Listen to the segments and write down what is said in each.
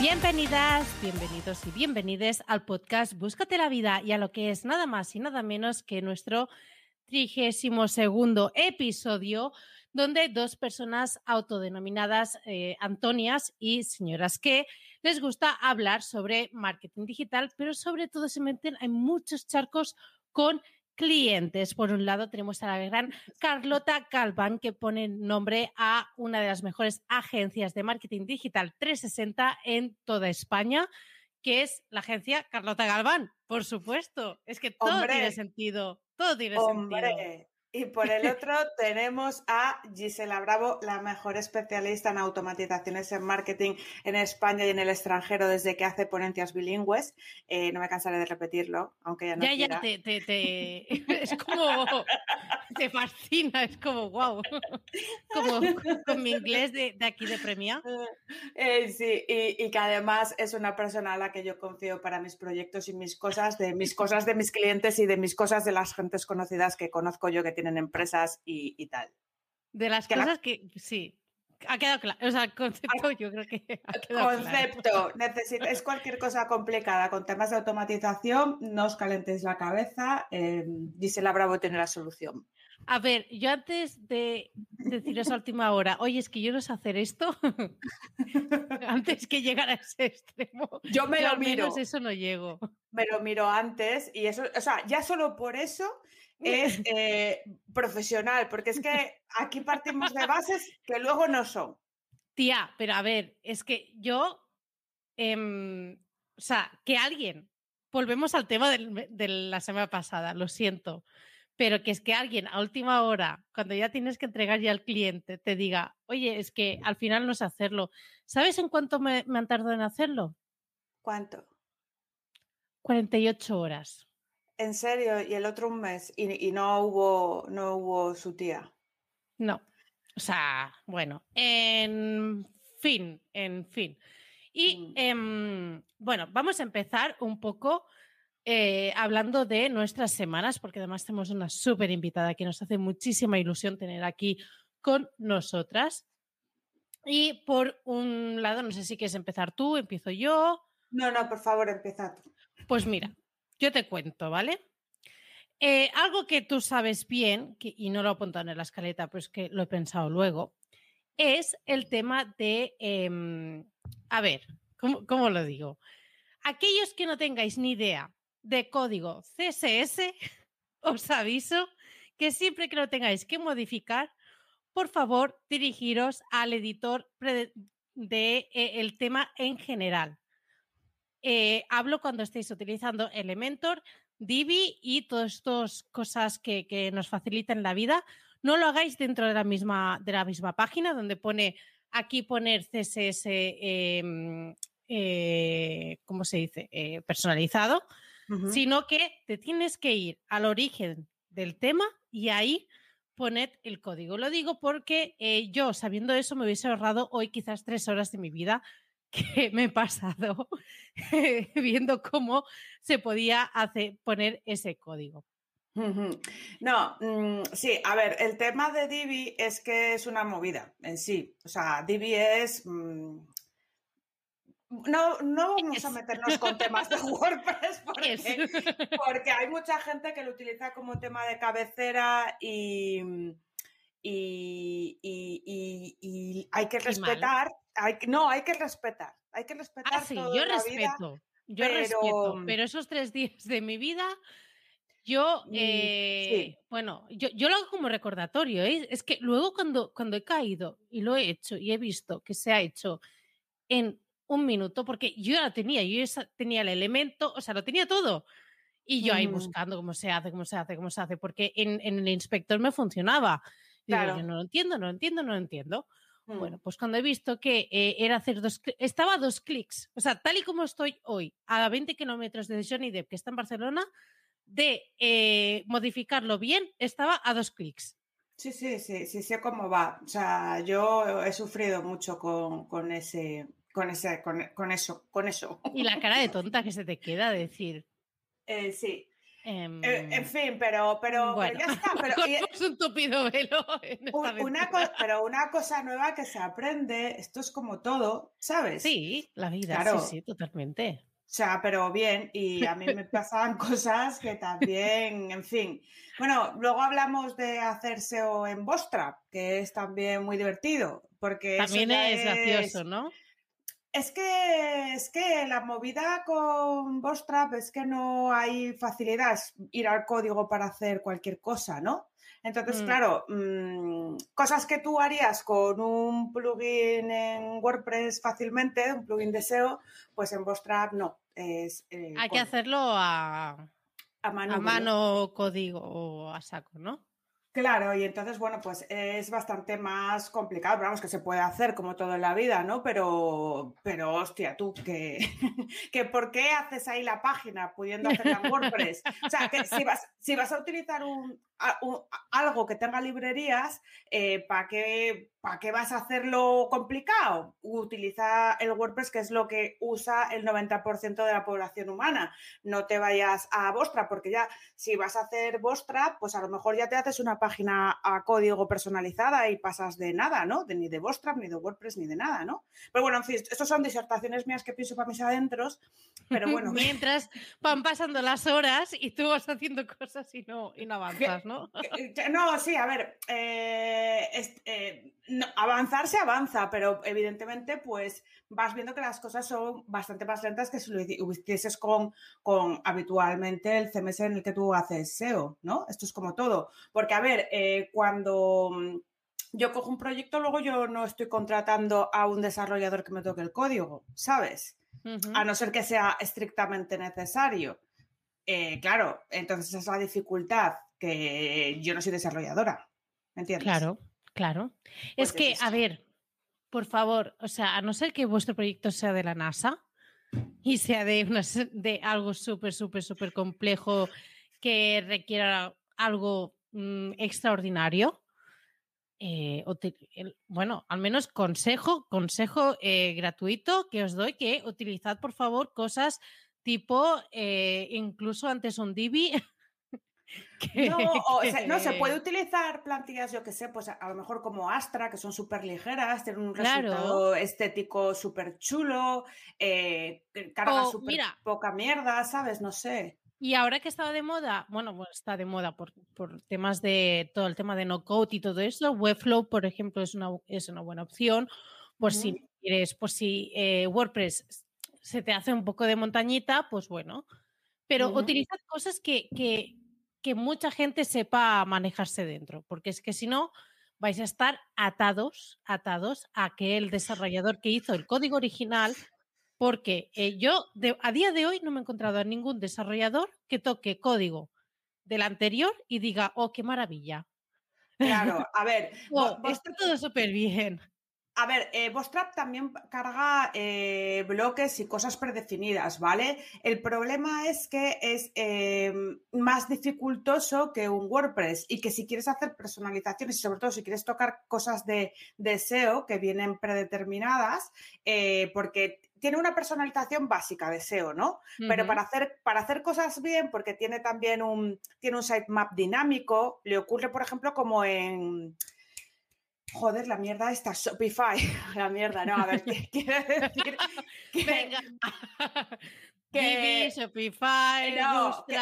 Bienvenidas, bienvenidos y bienvenides al podcast Búscate la vida y a lo que es nada más y nada menos que nuestro trigésimo segundo episodio donde dos personas autodenominadas eh, Antonias y señoras que les gusta hablar sobre marketing digital, pero sobre todo se meten en muchos charcos con clientes. Por un lado tenemos a la gran Carlota Calvan que pone nombre a una de las mejores agencias de marketing digital 360 en toda España, que es la agencia Carlota Galván, por supuesto. Es que todo Hombre. tiene sentido, todo tiene sentido. Y por el otro tenemos a Gisela Bravo, la mejor especialista en automatizaciones en marketing en España y en el extranjero desde que hace ponencias bilingües. Eh, no me cansaré de repetirlo, aunque ya no ya, quiera. ya, te, te, te- es como, te fascina, es como, wow, como con mi inglés de, de aquí de Premia. Eh, sí, y, y que además es una persona a la que yo confío para mis proyectos y mis cosas, de mis cosas de mis clientes y de mis cosas de las gentes conocidas que conozco yo que tienen empresas y, y tal. De las Que la- cosas que, sí, ha quedado claro, o sea, el concepto yo creo que ha quedado claro. Concepto, necesitáis cualquier cosa complicada con temas de automatización, no os calentéis la cabeza, eh, Gisela Bravo tiene la solución. A ver, yo antes de deciros a última hora, oye, es que yo no sé hacer esto, antes que llegar a ese extremo, Yo me lo al miro, eso no llego. me lo miro antes y eso, o sea, ya solo por eso es eh, profesional, porque es que aquí partimos de bases que luego no son. Tía, pero a ver, es que yo, em, o sea, que alguien, volvemos al tema del- de la semana pasada, lo siento, pero que es que alguien a última hora, cuando ya tienes que entregar ya al cliente, te diga, oye, es que al final no sé hacerlo. ¿Sabes en cuánto me, me han tardado en hacerlo? ¿Cuánto? 48 horas. En serio, y el otro un mes y, y no hubo, no hubo su tía. No. O sea, bueno, en fin, en fin. Y Mm. em, bueno, vamos a empezar un poco eh, hablando de nuestras semanas, porque además tenemos una súper invitada que nos hace muchísima ilusión tener aquí con nosotras. Y por un lado, no sé si quieres empezar tú, empiezo yo. No, no, por favor, empieza tú. Pues mira, yo te cuento, ¿vale? Eh, algo que tú sabes bien, y no lo he apuntado en la escaleta, pues que lo he pensado luego, es el tema de, em, a ver, ¿cómo, lo digo? Aquellos que no tengáis ni idea de código CSS, os aviso que siempre que lo tengáis que modificar, por favor, dirigiros al editor de eh, el tema en general. Eh, hablo cuando estéis utilizando Elementor, Divi y todas estas cosas que, que nos facilitan la vida. No lo hagáis dentro de la misma, de la misma página donde pone aquí poner CSS, em, eh, ¿cómo se dice? Eh, personalizado, sino que te tienes que ir al origen del tema y ahí poned el código. Lo digo porque yo, sabiendo eso, me hubiese ahorrado hoy quizás tres horas de mi vida que me he pasado viendo cómo se podía hacer, poner ese código. No, mm, sí, a ver, el tema de Divi es que es una movida en sí. O sea, Divi es. mm, no, no vamos a meternos con temas de WordPress porque, porque hay mucha gente que lo utiliza como tema de cabecera y, y, y- y- y hay que respetar. Hay, no, hay que respetar. Hay que respetar Ah, sí, todo yo la vida. respeto. Yo pero- respeto, pero esos tres días de mi vida, yo, Mm, eh, bueno, yo, yo lo hago como recordatorio. ¿eh? Es que luego cuando, cuando he caído y lo he hecho y he visto que se ha hecho en un minuto, porque yo ya lo tenía, yo tenía el elemento, o sea, lo tenía todo. Y yo ahí Ujú. buscando cómo se hace, cómo se hace, cómo se hace, porque en, en el inspector me funcionaba. Digo, Claro. yo no lo entiendo, no lo entiendo, no lo entiendo. Mm. Bueno, pues cuando he visto que eh, era hacer dos estaba a dos clics, o sea, tal y como estoy hoy, a 20 kilómetros de Johnny Depp, que está en Barcelona, de eh, modificarlo bien, estaba a dos clics. Sí, sí, sí, sí, sé cómo va. O sea, yo he sufrido mucho con, con ese, con ese, con, con eso, con eso. Y la cara de tonta que se te queda de decir. Eh, sí. Em, Eh, en fin, pero, pero, ya está. Pero, y- cortamos un tupido velo un- una pero una cosa nueva que se aprende, esto es como todo, ¿sabes? Sí, la vida, Claro. sí, sí, totalmente. O sea, pero bien, y a mí me pasaban cosas que también, en fin. Bueno, luego hablamos de hacer SEO en Bootstrap, que es también muy divertido, porque También ya es gracioso, ¿no? Es que, es que la movida con Bootstrap es que no hay facilidad, es ir al código para hacer cualquier cosa, ¿no? Entonces, Mm. claro, mm, cosas que tú harías con un plugin en WordPress fácilmente, un plugin de SEO, pues en Bootstrap no. Es, eh, Hay que hacerlo a, a mano. a mano código o a saco, ¿no? Claro, y entonces, bueno, pues es bastante más complicado, pero vamos, que se puede hacer como todo en la vida, ¿no? Pero, pero hostia, tú, que, que ¿por qué haces ahí la página pudiendo hacerla en WordPress? O sea, que si vas, si vas a utilizar un, algo que tenga librerías, ¿para qué, ¿para qué vas a hacerlo complicado? Utiliza el WordPress, que es lo que usa el 90% de la población humana. No te vayas a Bootstrap, porque ya si vas a hacer Bootstrap, pues a lo mejor ya te haces una página a código personalizada y pasas de nada, ¿no? De, ni de Bootstrap, ni de WordPress, ni de nada, ¿no? Pero bueno, en fin, estos son disertaciones mías que pienso para mis adentros, pero bueno. Mientras van pasando las horas y tú vas haciendo cosas y no, y no avanzas, ¿no? No, sí, a ver, eh, eh, no, avanzar se avanza, pero evidentemente pues vas viendo que las cosas son bastante más lentas que si lo hici- hicieses con, con habitualmente el CMS en el que tú haces SEO, ¿no? Esto es como todo. Porque, a ver, eh, cuando mm, yo cojo un proyecto, luego yo no estoy contratando a un desarrollador que me toque el código, ¿sabes? A no ser que sea estrictamente necesario. Eh, claro, entonces esa es la dificultad, que yo no soy desarrolladora, ¿me entiendes? Claro, claro. Pues es que, es a ver, por favor, o sea, a no ser que vuestro proyecto sea de la NASA y sea de, una de algo súper, súper, súper complejo que requiera algo mm, extraordinario. eh, bueno, al menos consejo, consejo eh, gratuito que os doy que utilizad por favor cosas tipo eh, incluso antes un Divi. No, o sea, no, se puede utilizar plantillas, yo que sé, pues a, a lo mejor como Astra, que son súper ligeras, tienen un Claro. resultado estético súper chulo, eh, carga súper poca mierda, ¿sabes? No sé. Y ahora que estaba de moda, bueno, está de moda por, por temas de todo el tema de no code y todo eso, Webflow, por ejemplo, es una, es una buena opción. Por si Ujú. quieres, por si eh, WordPress se te hace un poco de montañita, pues bueno. Pero utilizad cosas que, que, que mucha gente sepa manejarse dentro, porque es que si no, vais a estar atados, atados a que el desarrollador que hizo el código original porque eh, yo de- a día de hoy no me he encontrado a ningún desarrollador que toque código del anterior y diga, oh, qué maravilla. Claro, a ver, está todo súper bien. A ver, eh, Bootstrap también carga eh, bloques y cosas predefinidas, ¿vale? El problema es que es eh, más dificultoso que un WordPress y que si quieres hacer personalizaciones y sobre todo si quieres tocar cosas de, de SEO que vienen predeterminadas, eh, porque tiene una personalización básica de SEO, ¿no? Pero para hacer, para hacer cosas bien, porque tiene también un, tiene un sitemap dinámico, le ocurre, por ejemplo, como en... Joder, la mierda esta, Shopify. La mierda, no, a ver, ¿qué quiere decir? Que- Venga. que- Divi, Shopify, no, que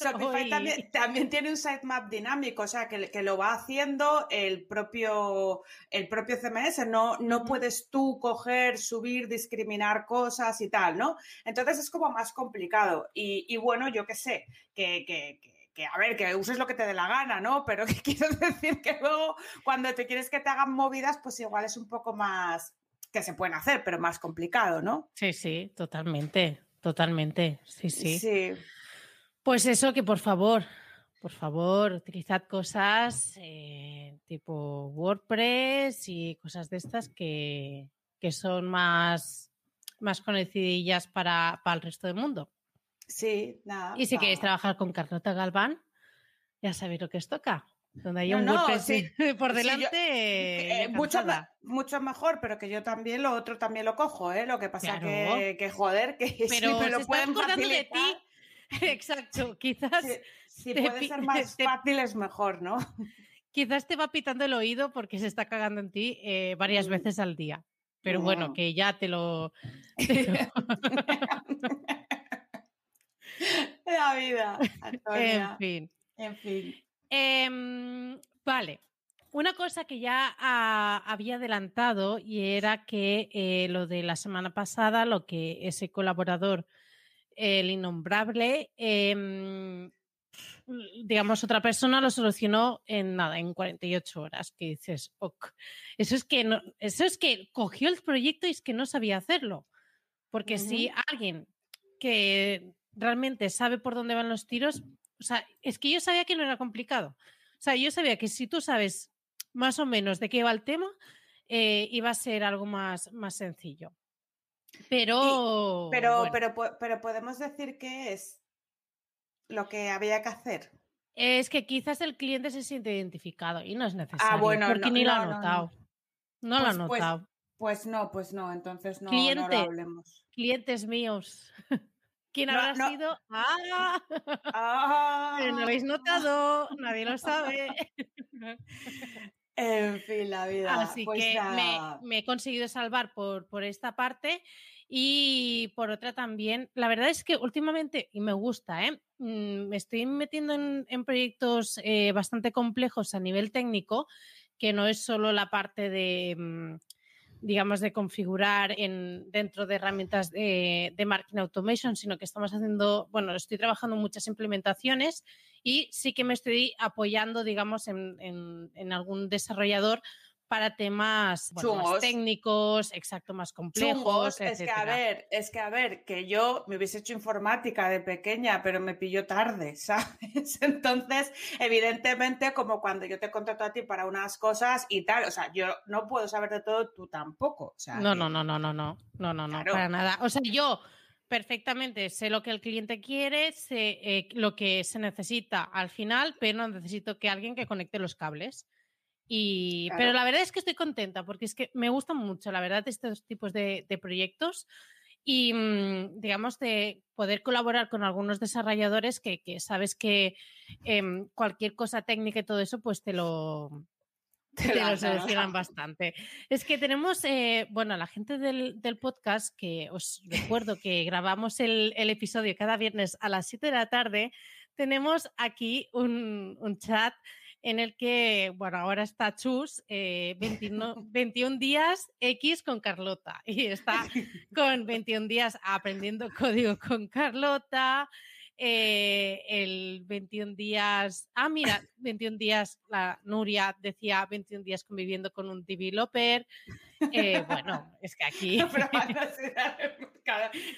Shopify también, también tiene un sitemap dinámico, o sea, que, que lo va haciendo el propio, el propio CMS. No, no puedes tú coger, subir, discriminar cosas y tal, ¿no? Entonces es como más complicado. Y, y bueno, yo qué sé, que, que- que- a ver, que uses lo que te dé la gana, ¿no? Pero que quiero decir que luego, cuando te quieres que te hagan movidas, pues igual es un poco más que se pueden hacer, pero más complicado, ¿no? Sí, sí, totalmente, totalmente. Sí, sí. Sí. Pues eso, que por favor, por favor, utilizad cosas eh, tipo WordPress y cosas de estas que, que son más, más conocidillas para, para el resto del mundo. Sí, nada. Y si va. queréis trabajar con Carlota Galván, ya sabéis lo que os toca. Donde haya No, un no, sí, por sí, yo- delante. Eh, mucho, mucho mejor, pero que yo también lo otro también lo cojo, ¿eh? Lo que pasa Claro. que, que joder, que si me se lo está pueden de ti. Exacto, quizás, si, puede ser más te- fácil es mejor, ¿no? quizás te va pitando el oído porque se está cagando en ti eh, varias Mm. veces al día. Pero bueno, que ya te lo. La vida, En fin. En fin. Em, vale. Una cosa que ya ah, había adelantado y era que eh, lo de la semana pasada, lo que ese colaborador, el innombrable, em, digamos, otra persona lo solucionó en nada, en 48 horas, que dices, ok. Eso es que, no, eso es que cogió el proyecto y es que no sabía hacerlo. Porque si alguien que realmente sabe por dónde van los tiros, o sea, es que yo sabía que no era complicado. O sea, yo sabía que si tú sabes más o menos de qué va el tema, eh, iba a ser algo más, más sencillo. Pero, Pero, bueno, pero, pero podemos decir que es lo que había que hacer. es que quizás el cliente se siente identificado y no es necesario. Ah, bueno, porque no- ni lo ha no, no, no. notado. No, lo ha Pues- pues- notado. Pues no, pues no, entonces no, no lo hablemos. Clientes míos. ¿Quién No, habrá no. sido? ¡Ah! Ah, Pero no habéis notado, nadie lo sabe. En fin, la vida. Así pues que me he conseguido salvar por, por esta parte y por otra también. La verdad es que últimamente, y me gusta, ¿eh? Mm, me estoy metiendo en, en proyectos eh, bastante complejos a nivel técnico, que no es solo la parte de, mm, digamos, de configurar en, dentro de herramientas de, de marketing automation, sino que estamos haciendo, bueno, estoy trabajando en muchas implementaciones y sí que me estoy apoyando, digamos, en, en- en algún desarrollador para temas bueno, más técnicos, exacto, más complejos. Chungos, es que a ver, es que a ver, que yo me hubiese hecho informática de pequeña, pero me pilló tarde, ¿sabes? Entonces, evidentemente, como cuando yo te contrato a ti para unas cosas y tal, o sea, yo no puedo saber de todo, tú tampoco. O sea, No, que- no, no, no, no, no, no, no, no, Claro. para nada. O sea, yo perfectamente sé lo que el cliente quiere, sé eh, lo que se necesita al final, pero necesito que alguien que conecte los cables. Y, Claro. Pero la verdad es que estoy contenta porque es que me gustan mucho, la verdad, estos tipos de, de proyectos y, mm, digamos, de poder colaborar con algunos desarrolladores que, que sabes que em, cualquier cosa técnica y todo eso, pues te lo, Te te lo solucionan bastante. Es que tenemos, eh, bueno, la gente del, del podcast, que os recuerdo que grabamos el, el episodio cada viernes a las 7 de la tarde, tenemos aquí un, un chat en el que, bueno, ahora está Chus, eh, 21, 21 días X con Carlota y está con 21 días aprendiendo código con Carlota. Eh, el 21 días, ah, mira, 21 días, la Nuria decía 21 días conviviendo con un developer. Eh, bueno, es que aquí.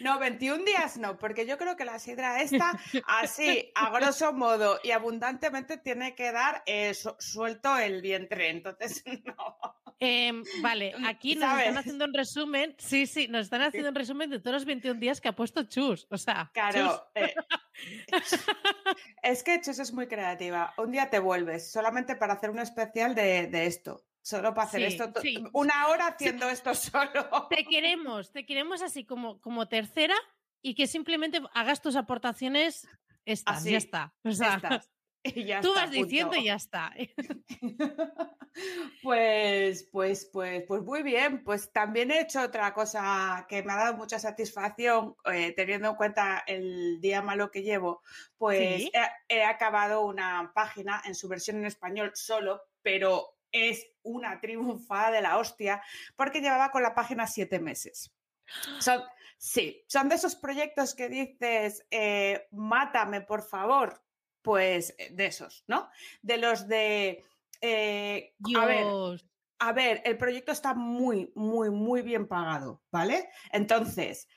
No, 21 días no, porque yo creo que la sidra esta, así, a grosso modo y abundantemente, tiene que dar eh, su- suelto el vientre. Entonces, no. Em, vale, aquí nos ¿Sabes? están haciendo un resumen. Sí, sí, nos están haciendo un resumen de todos los 21 días que ha puesto Chus. O sea, Chus, Claro. eh, es que Chus es muy creativa. Un día te vuelves solamente para hacer un especial de, de esto. Solo para hacer Sí, esto. sí. Una hora haciendo esto solo. te queremos, te queremos así como, como tercera y que simplemente hagas tus aportaciones. Estas, Así, ya está. O sea, Estas. Y ya tú está, vas diciendo y ya está. Pues, pues, pues, pues muy bien. Pues también he hecho otra cosa que me ha dado mucha satisfacción, eh, teniendo en cuenta el día malo que llevo. Pues Sí. he, he acabado una página en su versión en español solo, pero es una triunfada de la hostia, porque llevaba con la página siete meses. Son, sí, son de esos proyectos que dices, eh, mátame, por favor. Pues eh, de esos, ¿no? De los de. eh, a ver, a ver, el proyecto está muy, muy, muy bien pagado, ¿vale? Entonces,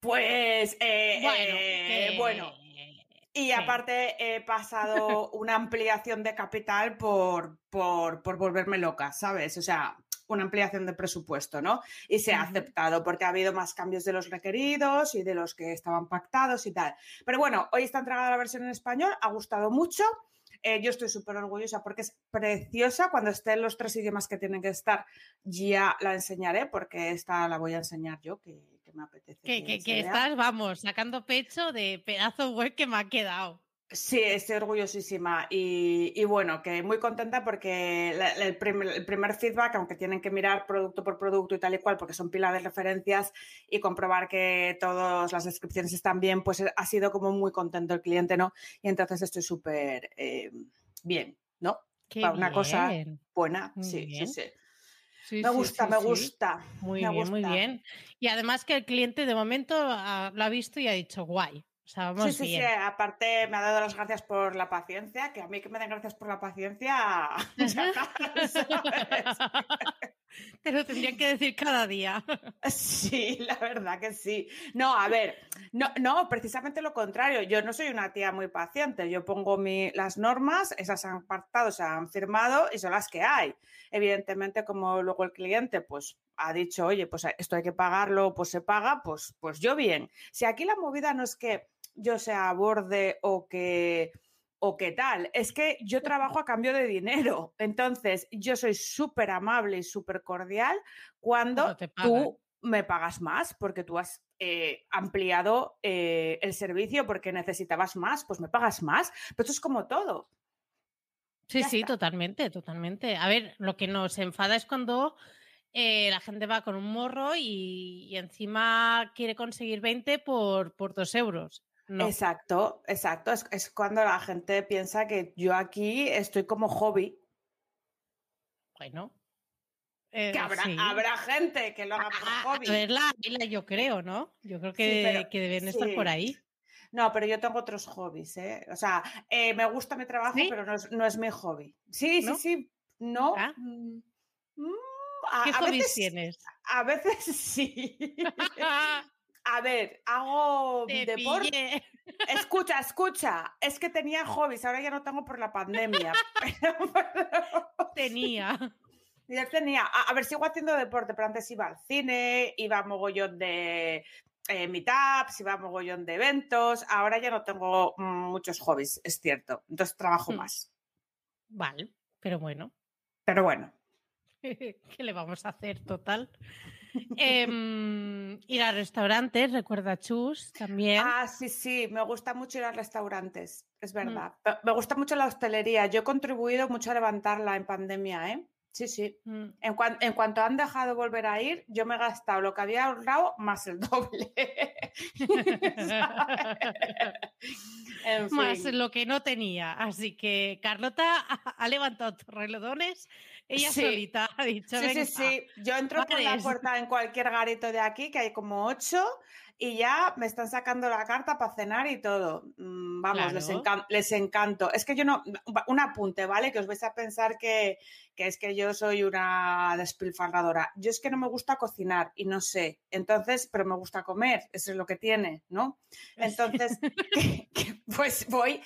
pues, eh, Bueno, eh, bueno, Y aparte he pasado una ampliación de capital por, por, por volverme loca, ¿sabes? O sea, una ampliación de presupuesto, ¿no? Y se ha aceptado porque ha habido más cambios de los requeridos y de los que estaban pactados y tal. Pero bueno, hoy está entregada la versión en español, ha gustado mucho. Eh, yo estoy súper orgullosa porque es preciosa. Cuando estén los tres idiomas que tienen que estar, ya la enseñaré porque esta la voy a enseñar yo, que, me apetece. Que, estás, vamos, sacando pecho de pedazo web que me ha quedado. Sí, estoy orgullosísima y, bueno, que muy contenta porque el, primer, feedback, aunque tienen que mirar producto por producto y tal y cual, porque son pila de referencias y comprobar que todas las descripciones están bien, pues ha sido como muy contento el cliente, ¿no? Y entonces estoy súper eh, bien, ¿no? Para una cosa buena, sí, sí, sí, me gusta, me gusta. Muy bien, muy bien. Y además que el cliente de momento lo ha visto y ha dicho, guay sí, sí, sí, aparte me ha dado las gracias por la paciencia, que a mí que me den gracias por la paciencia. Te lo tendrían que decir cada día. Sí, la verdad que sí. No, a ver, no, no, precisamente lo contrario. Yo no soy una tía muy paciente. Yo pongo mi, las normas, esas han pactado, se han firmado y son las que hay. Evidentemente, como luego el cliente, pues ha dicho, oye, pues esto hay que pagarlo, pues se paga, pues, pues yo bien. Si aquí la movida no es que yo sea borde o que o qué tal. Es que yo trabajo a cambio de dinero. Entonces, yo soy súper amable y súper cordial cuando tú me pagas más porque tú has eh, ampliado eh, el servicio porque necesitabas más, pues me pagas más. Pero esto es como todo. Sí, sí, totalmente, totalmente. A ver, lo que nos enfada es cuando eh, la gente va con un morro y, encima quiere conseguir 20 por, por 2 euros. Exacto, exacto. Es, cuando la gente piensa que yo aquí estoy como hobby. Bueno. que habrá, gente que lo haga por hobby. A ver, la, yo creo, ¿no? Yo creo que, que deben estar por ahí. No, pero yo tengo otros hobbies, ¿eh? O sea, eh, me gusta mi trabajo, pero no es, mi hobby. Sí, sí, sí. No. Ah. Mm, mm, ¿Qué hobbies tienes? A veces sí. A ver, hago deporte. Escucha, escucha. Es que tenía hobbies, ahora ya no tengo por la pandemia. Tenía. Ya tenía. A, ver, sigo haciendo deporte, pero antes iba al cine, iba a mogollón de eh, meetups, iba a mogollón de eventos. Ahora ya no tengo muchos hobbies, es cierto. Entonces trabajo hmm. más. Vale, pero bueno. Pero bueno. ¿Qué le vamos a hacer, total? Em, ir a restaurantes, recuerda Chus también. Ah, sí, sí, me gusta mucho ir a restaurantes, es mm. verdad. Me gusta mucho la hostelería. Yo he contribuido mucho a levantarla en pandemia, ¿eh? Sí, sí. Mm. En, en, cuanto han dejado volver a ir, yo me he gastado lo que había ahorrado más el doble. Más lo que no tenía. Así que Carlota ha, levantado relodones ella solita ha dicho. Sí, sí, sí. Yo entro por la puerta en cualquier garito de aquí, que hay como ocho, y ya me están sacando la carta para cenar y todo. Mm, vamos, les, encanto. Es que yo no, un apunte, ¿vale? Que os vais a pensar que, es que yo soy una despilfarradora. Yo es que no me gusta cocinar y no sé. Entonces, pero me gusta comer, eso es lo que tiene, ¿no? Entonces, pues voy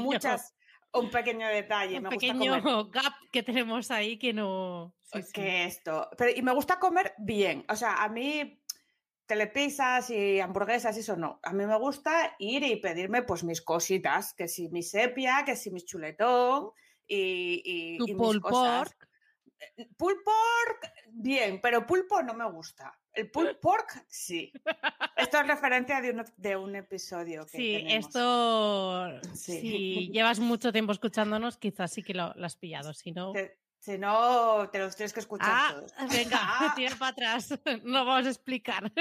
muchas un pequeño detalle. Un pequeño gap que tenemos ahí que no. que esto. Pero, y me gusta comer bien. O sea, a mí telepisas y hamburguesas, eso no. A mí me gusta ir y pedirme pues mis cositas, que si mi sepia, que si mi chuletón y, y, pulled pork. Eh, pulled pork, bien, pero pulpo no me gusta. El pulled pork, sí. Esto es referencia de un, de un episodio. Que sí, esto, si llevas mucho tiempo escuchándonos, quizás sí que lo, has pillado, si no... Si no, te los tienes que escuchar ah, todos. Venga, ah. tira para atrás. No vamos a explicar.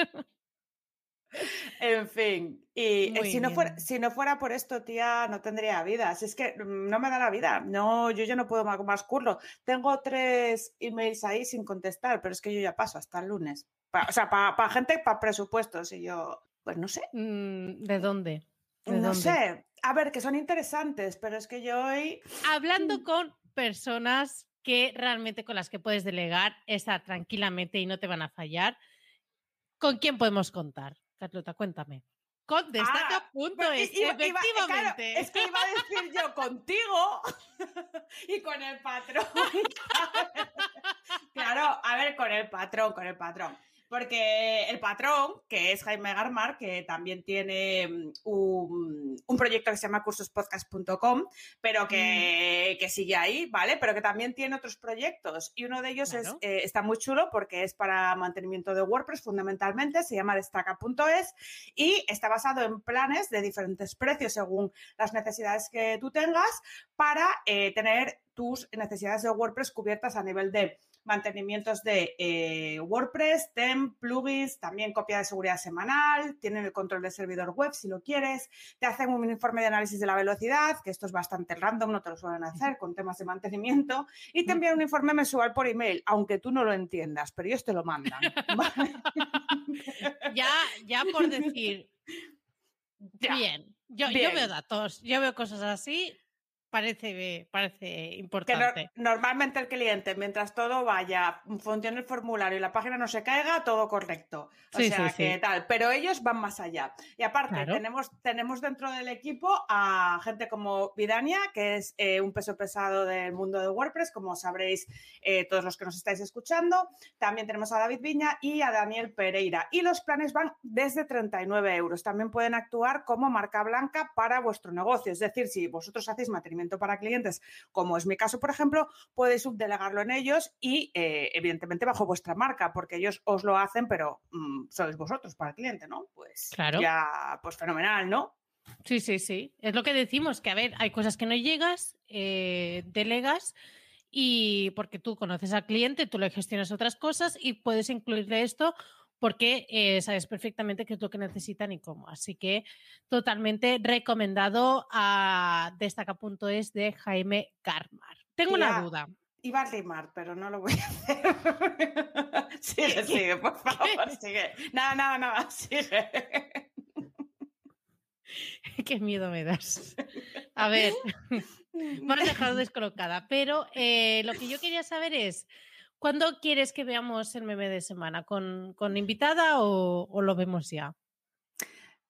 En fin, y eh, si no, fuera, si no fuera por esto, tía, no tendría vida. Si es que no me da la vida. No, yo ya no puedo más, más curro. Tengo tres emails ahí sin contestar, pero es que yo ya paso hasta el lunes. o sea, para gente, para presupuestos. Y yo, pues no sé. Mm, ¿De dónde? no sé. A ver, que son interesantes, pero es que yo hoy. Hablando mm. con personas que realmente con las que puedes delegar, estar tranquilamente y no te van a fallar. ¿Con quién podemos contar? Carlota, cuéntame. con destaca.es, efectivamente. es que iba a decir yo contigo y con el patrón. claro, a ver, con el patrón, con el patrón. Porque el patrón, que es Jaime Garmar, que también tiene mm, un, proyecto que se llama cursospodcast.com, pero que, que, sigue ahí, ¿vale? Pero que también tiene otros proyectos. Y uno de ellos es, eh, está muy chulo porque es para mantenimiento de WordPress fundamentalmente, se llama destaca.es y está basado en planes de diferentes precios según las necesidades que tú tengas para eh, tener tus necesidades de WordPress cubiertas a nivel de mantenimientos de eh, WordPress, TEM, plugins, también copia de seguridad semanal, tienen el control del servidor web si lo quieres, te hacen un informe de análisis de la velocidad, que esto es bastante random, no te lo suelen hacer con temas de mantenimiento, y te envían un informe mensual por email, aunque tú no lo entiendas, pero ellos te lo mandan. ya, ya por decir, bien, yo, yo veo datos, yo veo cosas así, parece, parece importante. normalmente el cliente, mientras todo vaya, funcione el formulario y la página no se caiga, todo correcto. O sea que tal. Pero ellos van más allá. Y aparte, tenemos, tenemos dentro del equipo a gente como Vidania, que es eh, un peso pesado del mundo de WordPress, como sabréis eh, todos los que nos estáis escuchando. También tenemos a David Viña y a Daniel Pereira. Y los planes van desde 39 euros. También pueden actuar como marca blanca para vuestro negocio. Es decir, si vosotros hacéis mantenimiento para clientes, como es mi caso, por ejemplo, podéis subdelegarlo en ellos y, eh, evidentemente, bajo vuestra marca, porque ellos os lo hacen, pero mm, sois vosotros para el cliente, ¿no? Pues claro. ya, pues fenomenal, ¿no? Sí, sí, sí. Es lo que decimos, que a ver, hay cosas que no llegas, eh, delegas y porque tú conoces al cliente, tú le gestionas otras cosas y puedes incluirle esto porque eh, sabes perfectamente qué es lo que necesitan y cómo. Así que totalmente recomendado a destaca.es de Jaime Carmar. Tengo una duda. Iba a rimar, pero no lo voy a hacer. sigue, sigue, por favor, sigue. Nada, nada, nada, sigue. Qué miedo me das. A ver, me has dejado descolocada, pero eh, lo que yo quería saber es, ¿Cuándo quieres que veamos el meme de semana? ¿Con, invitada o, lo vemos ya?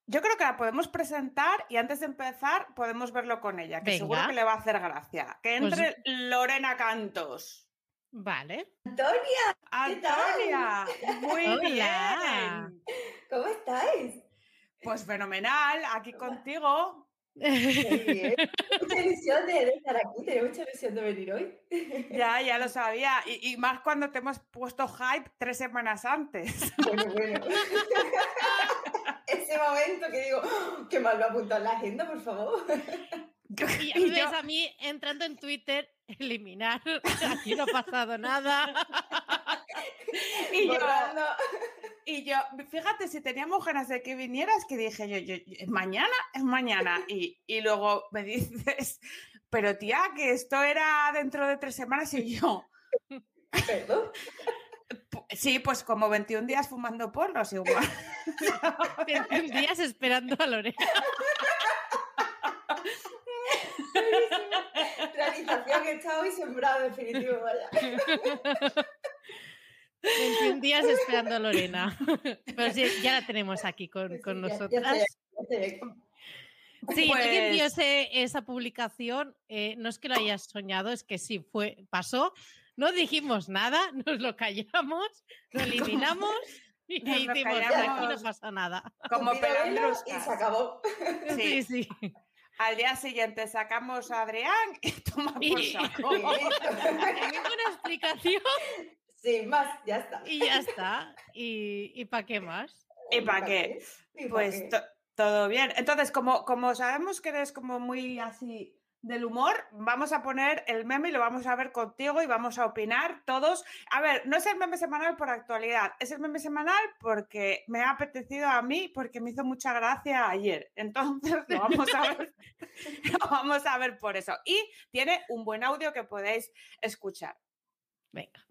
Yo creo que la podemos presentar y antes de empezar podemos verlo con ella, que seguro que le va a hacer gracia. Que pues entre Lorena Cantos. Vale. Antonia. Antonia. Muy bien. ¿Cómo estáis? Pues fenomenal, aquí contigo. Mucha ilusión de, estar aquí, tengo mucha ilusión de venir hoy. Ya, ya lo sabía. Y, más cuando te hemos puesto hype tres semanas antes. Bueno, bueno. Ese momento que digo, oh, que mal lo apuntado en la agenda, por favor. Y, y ves a mí entrando en Twitter, eliminar, aquí no ha pasado nada. y yo, y yo, fíjate, si teníamos ganas de que vinieras, que dije yo, yo ¿es mañana? Es mañana. Y, y, luego me dices, pero tía, que esto era dentro de tres semanas y yo... ¿Perdón? Sí, pues como 21 días fumando porros igual. 21 días esperando a Lorena. Realización está hoy sembrado definitivo, vaya. 21 días esperando a Lorena. Pero sí, ya la tenemos aquí con, con nosotras. Sí, alguien vio esa publicación, eh, no es que lo hayas soñado, es que sí, fue, pasó, no dijimos nada, nos lo callamos, lo eliminamos y dijimos, aquí no pasa nada. Como pelandros. Y se acabó. Sí, sí. Al día siguiente sacamos a Adrián y toma por saco. Ninguna explicación. Sin más, ya está. Y ya está. ¿Y, y para qué más? ¿Y para qué? Pues todo bien. Entonces, como, como sabemos que eres como muy así del humor, vamos a poner el meme y lo vamos a ver contigo y vamos a opinar todos. A ver, no es el meme semanal por actualidad, es el meme semanal porque me ha apetecido a mí, porque me hizo mucha gracia ayer. Entonces, lo vamos a ver, lo vamos a ver por eso. Y tiene un buen audio que podéis escuchar. Venga.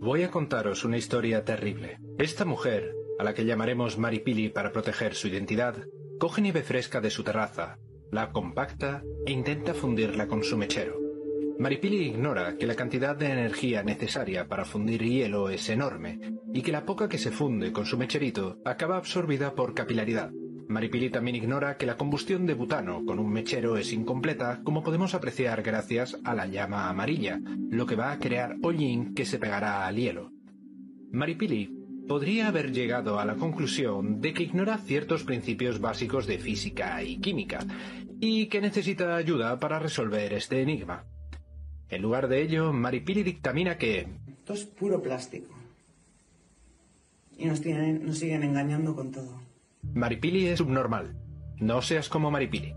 Voy a contaros una historia terrible. Esta mujer, a la que llamaremos Maripili para proteger su identidad, coge nieve fresca de su terraza, la compacta e intenta fundirla con su mechero. Maripili ignora que la cantidad de energía necesaria para fundir hielo es enorme y que la poca que se funde con su mecherito acaba absorbida por capilaridad. Maripili también ignora que la combustión de butano con un mechero es incompleta, como podemos apreciar gracias a la llama amarilla, lo que va a crear hollín que se pegará al hielo. Maripili podría haber llegado a la conclusión de que ignora ciertos principios básicos de física y química, y que necesita ayuda para resolver este enigma. En lugar de ello, Maripili dictamina que Esto es puro plástico. Y nos, siguen engañando con todo. Maripili es subnormal. No seas como Maripili.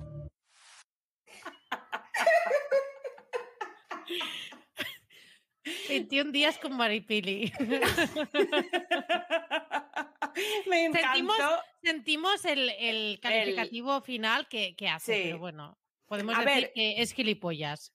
21 días con Maripili. Me encantó. Sentimos, sentimos el, el calificativo final que, que hace, Sí. pero bueno, podemos A decir ver. que es gilipollas.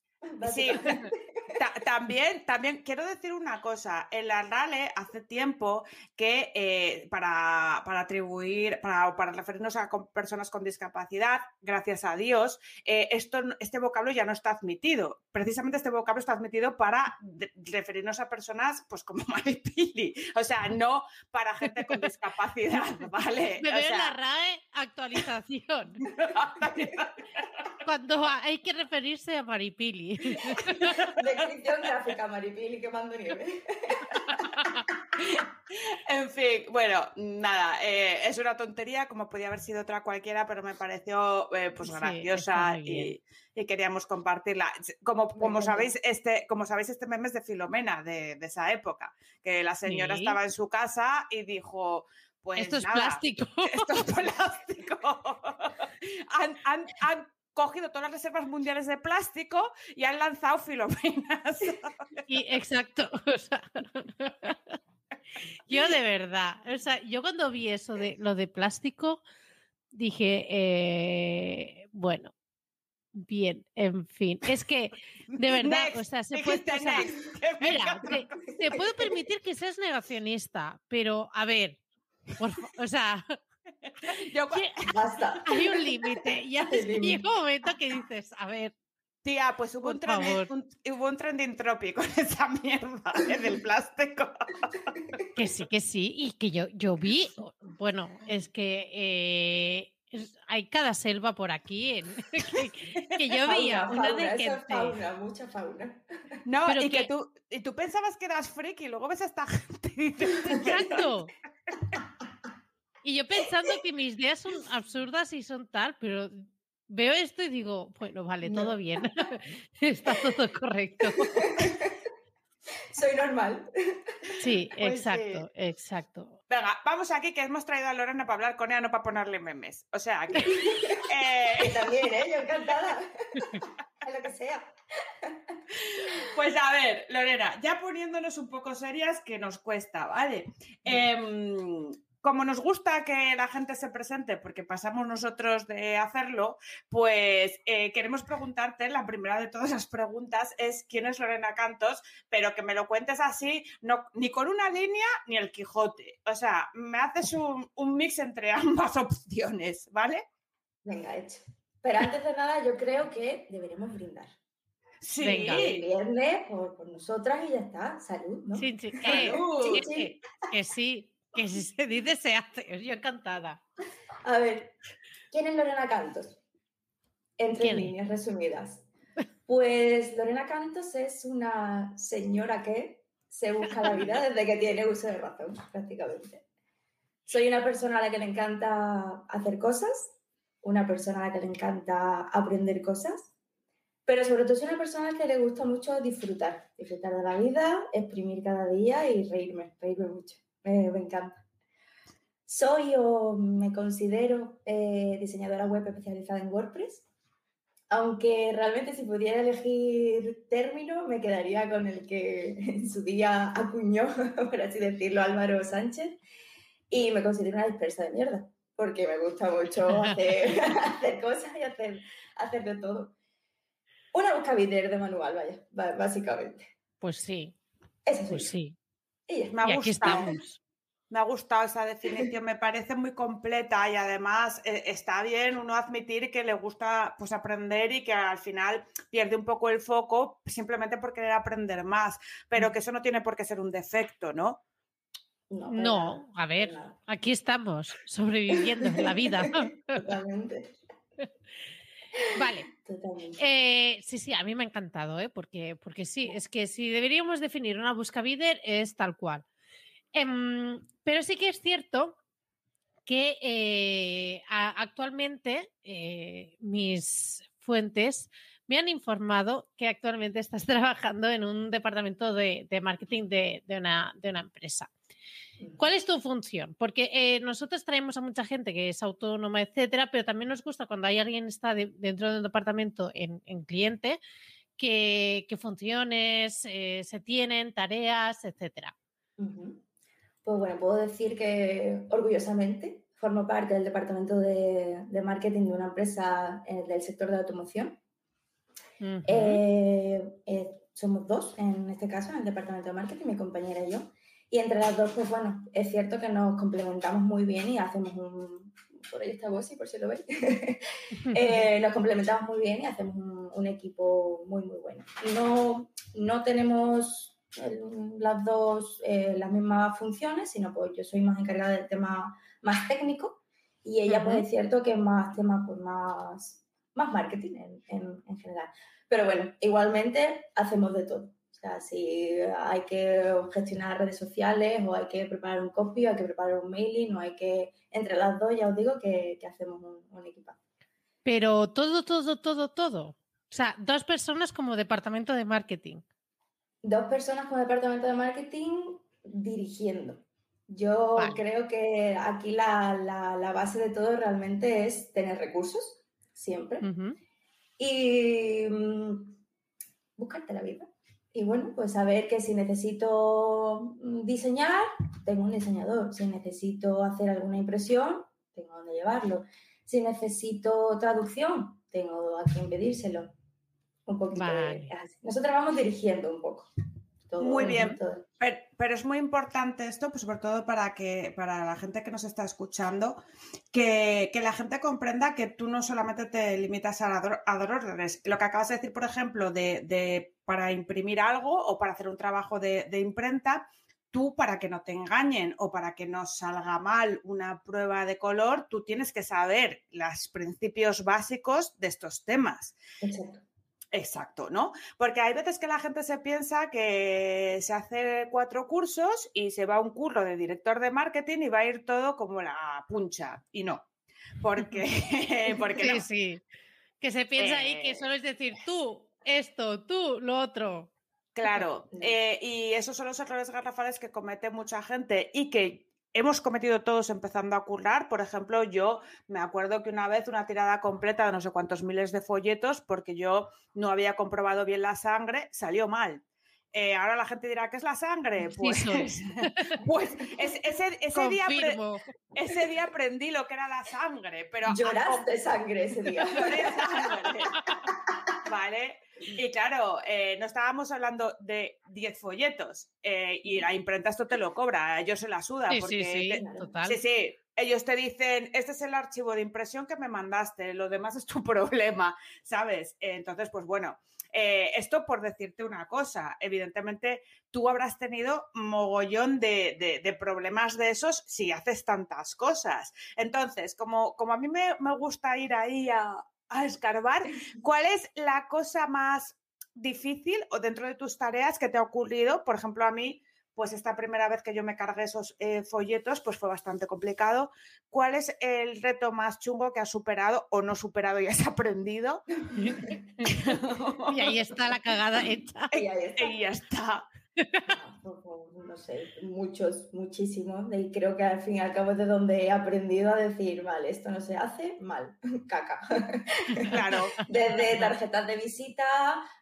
Sí, ta- también, también quiero decir una cosa. En la RALE hace tiempo que eh, para, para atribuir, para, para referirnos a con- personas con discapacidad, gracias a Dios, eh, esto, este vocablo ya no está admitido. Precisamente este vocablo está admitido para referirnos a personas pues como Maripili. O sea, no para gente con discapacidad, ¿vale? Me O veo en la RAE actualización. Cuando hay que referirse a Maripili. Descripción gráfica, Maripili quemando nieve. En fin, bueno, nada, eh, es una tontería, como podía haber sido otra cualquiera, pero me pareció eh, pues graciosa y, y queríamos compartirla. Como, como sabéis, este, como sabéis, este meme es de Filomena, de, de esa época, que la señora Sí. estaba en su casa y dijo, pues Esto es nada, plástico. esto es plástico. han, han- han cogido todas las reservas mundiales de plástico y han lanzado filomenas. Y, exacto. o sea, yo de verdad, o sea, yo cuando vi eso de lo de plástico, dije, eh, bueno, bien, en fin. Es que, de verdad, o sea, se puede. o sea, Mira, te, te puedo permitir que seas negacionista, pero a ver, por o sea, Yo, Basta. hay un límite. Ya llega un momento que dices, a ver, Tía, pues hubo un, favor. un- hubo un trending topic con esa mierda ¿eh? del plástico. que sí, que sí, y que yo, yo vi, bueno, es que eh, es- hay cada selva por aquí, en- que, que yo veía Fauna, una fauna, de gente. fauna, mucha fauna. No, Pero y que, que- tú, y tú pensabas que eras friki y luego ves a esta gente y dices, Exacto. Y yo pensando que mis ideas son absurdas y son tal, pero veo esto y digo, bueno, vale, No. todo bien. Está todo correcto. Soy normal. Sí, Pues exacto, exacto. Venga, vamos aquí que hemos traído a Lorena para hablar con ella, no para ponerle memes. O sea, que, eh, Y también, ¿eh? Yo encantada. A lo que sea. pues a ver, Lorena, ya poniéndonos un poco serias, que nos cuesta, ¿vale? Como nos gusta que la gente se presente, porque pasamos nosotros de hacerlo, pues eh, queremos preguntarte, la primera de todas las preguntas es quién es Lorena Cantos, pero que me lo cuentes así, no, ni con una línea ni el Quijote. O sea, me haces un, un mix entre ambas opciones, ¿vale? Venga, hecho. Pero antes de nada, yo creo que deberíamos brindar. Sí. Venga. El viernes por, por nosotras y ya está. Salud, ¿no? Sí, sí, eh, Salud. que, que- que sí, que si se dice se hace. Yo encantada. A ver, ¿quién es Lorena Cantos? En tres ¿Quién es? líneas resumidas. Pues Lorena Cantos es una señora que se busca la vida desde que tiene uso de razón, prácticamente. Soy una persona a la que le encanta hacer cosas, una persona a la que le encanta aprender cosas, pero sobre todo soy una persona que le gusta mucho disfrutar, disfrutar de la vida, exprimir cada día y reírme, reírme mucho. Me, me encanta. Soy o me considero eh, diseñadora web especializada en WordPress, aunque realmente si pudiera elegir término me quedaría con el que en su día acuñó, por así decirlo, Álvaro Sánchez, y me considero una dispersa de mierda, porque me gusta mucho hacer, hacer cosas y hacer, hacer de todo. Una buscavider de manual, vaya, básicamente. Pues sí, Eso pues sí. Y. Me ha y aquí gustado. estamos. Me ha gustado esa definición, me parece muy completa y además eh, está bien uno admitir que le gusta pues aprender y que al final pierde un poco el foco simplemente por querer aprender más, pero que eso no tiene por qué ser un defecto, ¿no? No, a ver, aquí estamos, sobreviviendo en la vida. Totalmente. Vale. Totalmente. Eh, sí, sí, a mí me ha encantado, ¿eh? porque, porque sí, es que si deberíamos definir una busca bidder es tal cual. Em, pero sí que es cierto que eh, a- actualmente eh, mis fuentes me han informado que actualmente estás trabajando en un departamento de, de marketing de, de una, de una empresa. ¿Cuál es tu función? Porque eh, nosotros traemos a mucha gente que es autónoma, etcétera, pero también nos gusta cuando hay alguien que está de- dentro de un departamento en, en cliente, que, que funciones eh, se tienen, tareas, etcétera. Pues bueno, puedo decir que orgullosamente formo parte del departamento de, de marketing de una empresa eh, del sector de automoción. Eh, eh, somos dos en este caso, en el departamento de marketing, mi compañera y yo. Y entre las dos, pues bueno, es cierto que nos complementamos muy bien y hacemos un... Por ahí está Bossi, por si lo veis. Eh, nos complementamos muy bien y hacemos un, un equipo muy, muy bueno. No, no tenemos el- las dos eh, las mismas funciones, sino pues yo soy más encargada del tema más técnico y ella pues es cierto que es más tema pues más, más marketing en, en- en general. Pero bueno, igualmente hacemos de todo. O sea, si hay que gestionar redes sociales o hay que preparar un copy o hay que preparar un mailing o hay que, entre las dos ya os digo que, que hacemos un, un equipazo. Pero todo, todo, todo, todo. O sea, dos personas como departamento de marketing. Dos personas con departamento de marketing dirigiendo. Yo Vale. creo que aquí la, la- la base de todo realmente es tener recursos, siempre, y mm, buscarte la vida. Y bueno, pues saber que si necesito mm, diseñar, tengo un diseñador. Si necesito hacer alguna impresión, tengo dónde llevarlo. Si necesito traducción, tengo a quien pedírselo. Un poquito de- Vale. así. Nosotros vamos dirigiendo un poco. Todo, Muy bien. todo. Pero, pero es muy importante esto, pues sobre todo para que para la gente que nos está escuchando, que, que la gente comprenda que tú no solamente te limitas a dar, a dar órdenes. Lo que acabas de decir, por ejemplo, de, de para imprimir algo o para hacer un trabajo de, de imprenta, tú para que no te engañen o para que no salga mal una prueba de color, tú tienes que saber los principios básicos de estos temas. Exacto. Exacto, ¿no? Porque hay veces que la gente se piensa que se hace cuatro cursos y se va a un curso de director de marketing y va a ir todo como la puncha. Y no. Porque, porque sí, no. sí. Que se piensa ahí que Eh. solo es decir tú, esto, tú, lo otro. Claro, No. eh, y esos son los errores garrafales que comete mucha gente y que hemos cometido todos empezando a currar. Por ejemplo, yo me acuerdo que una vez una tirada completa de no sé cuántos miles de folletos, porque yo no había comprobado bien la sangre, salió mal. Eh, ahora la gente dirá, ¿qué es la sangre? Pues, sois. pues es- ese, ese día apre- Confirmo. ese día aprendí lo que era la sangre, pero Lloraste sangre ese día. Lloré sangre. ¿Vale? Y claro, eh, no estábamos hablando de 10 folletos eh, y la imprenta esto te lo cobra, a ellos se la suda. Sí, porque sí, sí, te- Claro. total. sí, sí, ellos te dicen, este es el archivo de impresión que me mandaste, lo demás es tu problema, ¿sabes? Entonces, pues bueno, eh, esto por decirte una cosa, evidentemente tú habrás tenido mogollón de, de- de problemas de esos si haces tantas cosas. Entonces, como, como a mí me, me gusta ir ahí a, a escarbar, ¿cuál es la cosa más difícil o dentro de tus tareas que te ha ocurrido? Por ejemplo, a mí, pues esta primera vez que yo me cargué esos eh, folletos, pues fue bastante complicado. ¿Cuál es el reto más chungo que has superado o no superado y has aprendido? Y ahí está la cagada hecha. Y ahí está. y ya está. No sé, muchos, muchísimos. Y creo que al fin y al cabo es de donde he aprendido a decir, vale, esto no se hace, mal, caca. Claro. Desde tarjetas de visita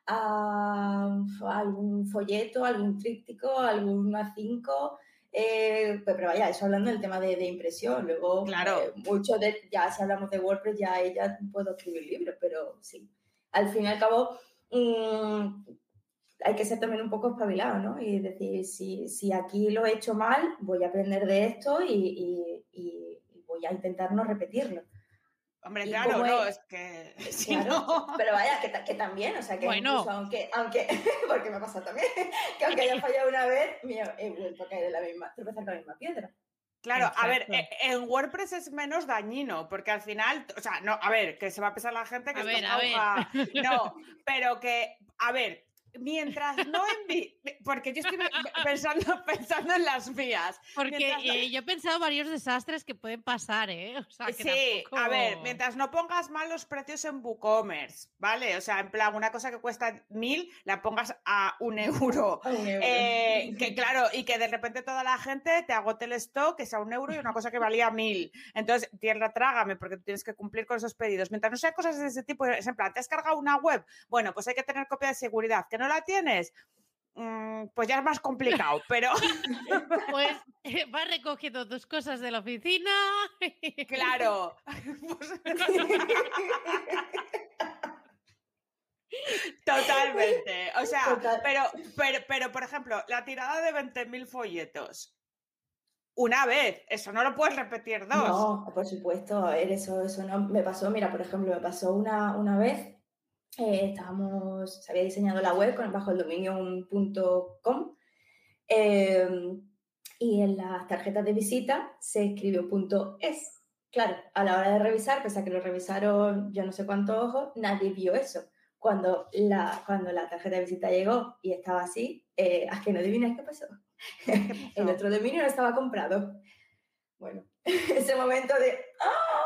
a algún folleto, algún tríptico, algún A5. eh, pues, pero vaya, eso hablando del tema de, de impresión. Luego, Claro. eh, mucho de, ya si hablamos de WordPress, ya ella puedo escribir libros, pero sí. Al fin y al cabo, mm, hay que ser también un poco espabilado, ¿no? Y decir, si, si aquí lo he hecho mal, voy a aprender de esto y, y- voy a intentar no repetirlo. Hombre, Y claro, no, es- es que si Claro, no... pero vaya, que, que también, o sea, que Bueno. incluso aunque, aunque, porque me pasa también, que aunque haya fallado una vez, mío, he vuelto a caer en la misma, tropezar con la misma piedra. Claro, a ver, e- en WordPress es menos dañino, porque al final, o sea, no, a ver, que se va a pensar la gente que A esto ver, es a ver. No, pero que, a ver, mientras no envi... Porque yo estoy pensando, pensando en las mías. Porque Mientras eh, yo he pensado varios desastres que pueden pasar, ¿eh? O sea, que Sí, a ver, mientras no pongas mal los precios en WooCommerce, ¿vale? O sea, en plan, una cosa que cuesta mil, la pongas a un euro. A un euro. Eh, que claro, y que de repente toda la gente te agote el stock, que sea un euro y una cosa que valía mil. Entonces, tierra, trágame, porque tú tienes que cumplir con esos pedidos. Mientras no sean cosas de ese tipo, es en plan, ¿te has cargado una web? Bueno, pues hay que tener copia de seguridad. ¿Que no la tienes? Mm, pues ya es más complicado, pero Pues eh, vas recogiendo tus cosas de la oficina. claro. Totalmente. O sea, Total. pero, pero, pero, por ejemplo, la tirada de 20.000 folletos. Una vez, eso no lo puedes repetir dos. No, por supuesto, a ver, eso, eso no me pasó, mira, por ejemplo, me pasó una, una vez, eh, estábamos, se había diseñado la web con, bajo el dominio un punto .com eh, y en las tarjetas de visita se escribió punto .es. Claro, a la hora de revisar, pese a que lo revisaron yo no sé cuántos ojos, nadie vio eso. Cuando la, cuando la tarjeta de visita llegó y estaba así, eh, ¿a que no adivinas qué pasó? El otro dominio no estaba comprado. Bueno, ese momento de ¡Ah!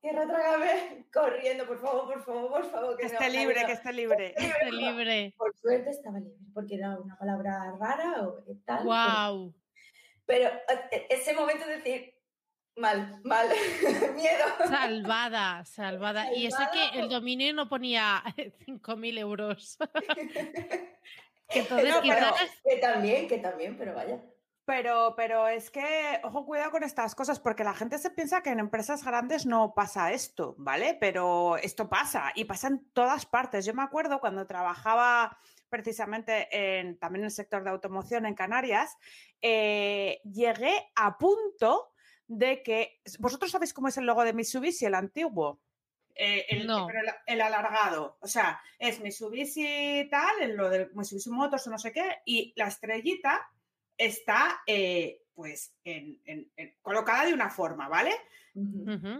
¡Tierra, trágame! Corriendo, por favor, por favor, por favor. Que no, esté libre, que esté libre. Esté Este libre. Por suerte estaba libre, porque era una palabra rara o tal. Wow. Pero, eh, ese momento de decir, mal, mal, miedo. Salvada, salvada. Y eso que el dominio no ponía 5.000 euros. que entonces No, pero- quizás... Que también, que también, pero vaya. Pero, pero es que, ojo, cuidado con estas cosas, porque la gente se piensa que en empresas grandes no pasa esto, ¿vale? Pero esto pasa y pasa en todas partes. Yo me acuerdo cuando trabajaba precisamente en, también en el sector de automoción en Canarias, eh, llegué a punto de que, ¿vosotros sabéis cómo es el logo de Mitsubishi, el antiguo? Eh, el, No. pero el, el alargado, o sea, es Mitsubishi tal, en lo de Mitsubishi Motors o no sé qué, y la estrellita está eh, pues en- en- en- colocada de una forma, ¿vale?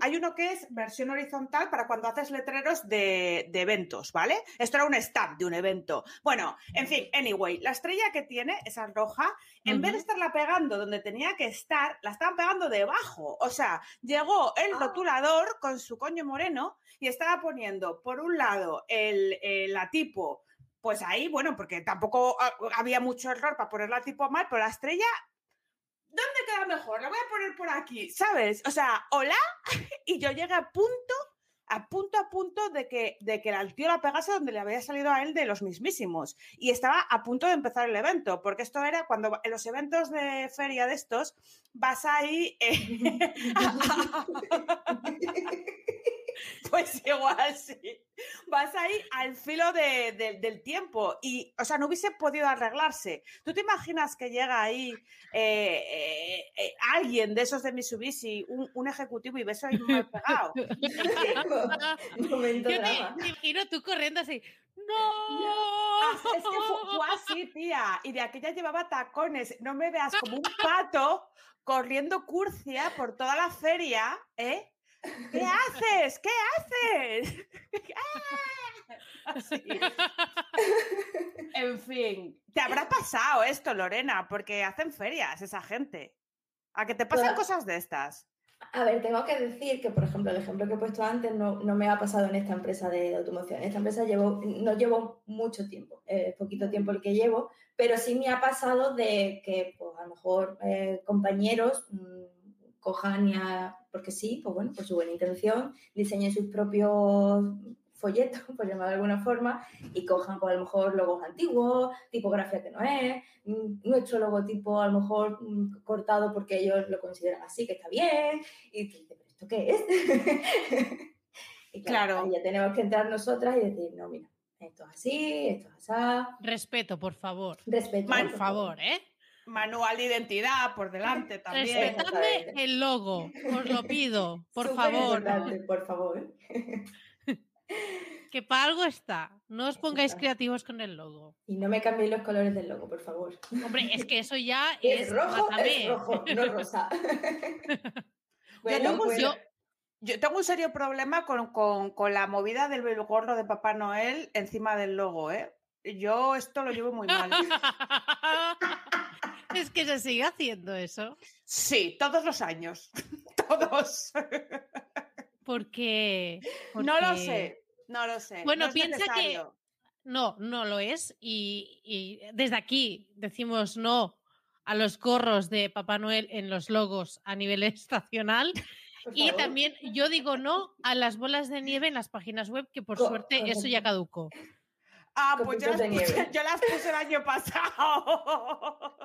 Hay uno que es versión horizontal para cuando haces letreros de, de eventos, ¿vale? Esto era un stand de un evento. Bueno, en fin, anyway, la estrella que tiene, esa roja, en vez de estarla pegando donde tenía que estar, la estaban pegando debajo. O sea, llegó el Ah. rotulador con su coño moreno y estaba poniendo, por un lado, el, el- la tipo, pues ahí, bueno, porque tampoco ah, había mucho error para poner la tipo mal, pero la estrella ¿dónde queda mejor? La voy a poner por aquí, ¿sabes? O sea, hola, y yo llegué a punto, a punto, a punto de que, de que el tío la pegase donde le había salido a él de los mismísimos. Y estaba a punto de empezar el evento, porque esto era cuando en los eventos de feria de estos vas ahí... eh, Pues igual sí. Vas ahí al filo de- de- del tiempo y, o sea, no hubiese podido arreglarse. ¿Tú te imaginas que llega ahí eh, eh, eh, alguien de esos de Mitsubishi, un, un ejecutivo y ves ahí mal pegado? Momento Yo te, drama. te imagino tú corriendo así. ¡No! Ah, Es que fue, fue así, tía. Y de aquella llevaba tacones. No me veas como un pato corriendo curcia por toda la feria, ¿eh? ¿Qué haces? ¿Qué haces? ¡Ah! Así. En fin, te habrá pasado esto, Lorena, porque hacen ferias esa gente. A que te pasen cosas de estas. A ver, tengo que decir que, por ejemplo, el ejemplo que he puesto antes no, no me ha pasado en esta empresa de automoción. En esta empresa llevo, no llevo mucho tiempo, eh, poquito tiempo el que llevo, pero sí me ha pasado de que, pues, a lo mejor eh, compañeros mm, cojan y a, porque sí, pues bueno, por su buena intención, diseñen sus propios folletos, por llamarlo de alguna forma, y cojan, pues, a lo mejor logos antiguos, tipografía que no es, mm, nuestro logotipo a lo mejor mm, cortado porque ellos lo consideran así, que está bien, y dices, ¿pero esto qué es? y Claro. ya tenemos que entrar nosotras y decir, no, mira, esto es así, esto es así. Respeto, por favor. Respeto. Por favor, ¿eh? Manual de identidad por delante también. Respetadme el logo, os lo pido, por favor. por favor. Que para algo está. No os pongáis creativos con el logo. Y no me cambiéis los colores del logo, por favor. Hombre, es que eso ya Es, es. rojo, es rojo, no rosa. pues, yo- yo tengo un serio problema con, con- con la movida del gorro de Papá Noel encima del logo, ¿eh? Yo esto lo llevo muy mal. Es que se sigue haciendo eso. Sí, todos los años. Todos. Porque. No lo sé. No lo sé. Bueno, no piensa que-. No, no lo es. Y, y desde aquí decimos no a los gorros de Papá Noel en los logos a nivel estacional. por Y también yo digo no a las bolas de nieve en las páginas web, que por suerte eso ya caducó. Ah, pues yo las, puse, yo las puse el año pasado.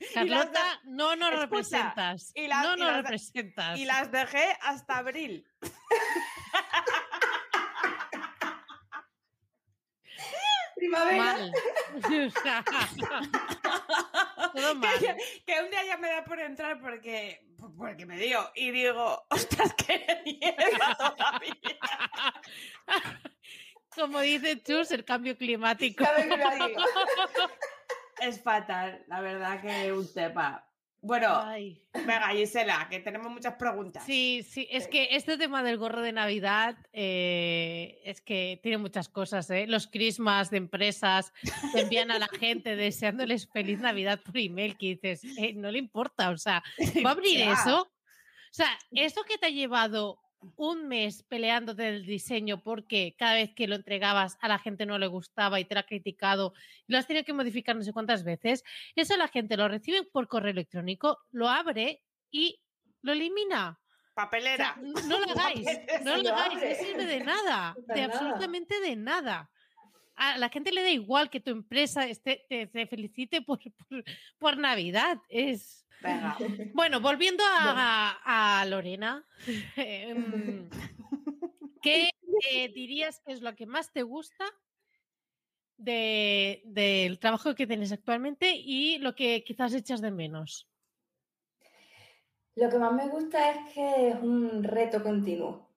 Y las de- Carlota, no nos Escucha, representas. y las- no y nos las representas. y las dejé hasta abril. Primavera. Mal. O sea, Todo mal. Que, que un día ya me da por entrar porque, porque me dio y digo, ostras, que todavía. Como dice Chus, el cambio climático. Que. Es fatal, la verdad que un tema. Bueno, Ay. venga, Gisela, que tenemos muchas preguntas. Sí, sí, es que este tema del gorro de Navidad eh, es que tiene muchas cosas, ¿eh? Los crismas de empresas te envían a la gente deseándoles feliz Navidad por email que dices, eh, no le importa, o sea, ¿va a abrir eso? O sea, eso que te ha llevado un mes peleándote del diseño porque cada vez que lo entregabas a la gente no le gustaba y te lo ha criticado y lo has tenido que modificar no sé cuántas veces, eso la gente lo recibe por correo electrónico, lo abre y lo elimina. O sea, Papelera. no lo hagáis, no lo hagáis, no sirve de nada, de nada. absolutamente de nada. A la gente le da igual que tu empresa esté, te, te felicite por, por, por Navidad. Es. Venga. Bueno, volviendo a, a Lorena, em, ¿qué eh, dirías que es lo que más te gusta de- del trabajo que tienes actualmente y lo que quizás echas de menos? Lo que más me gusta es que es un reto continuo.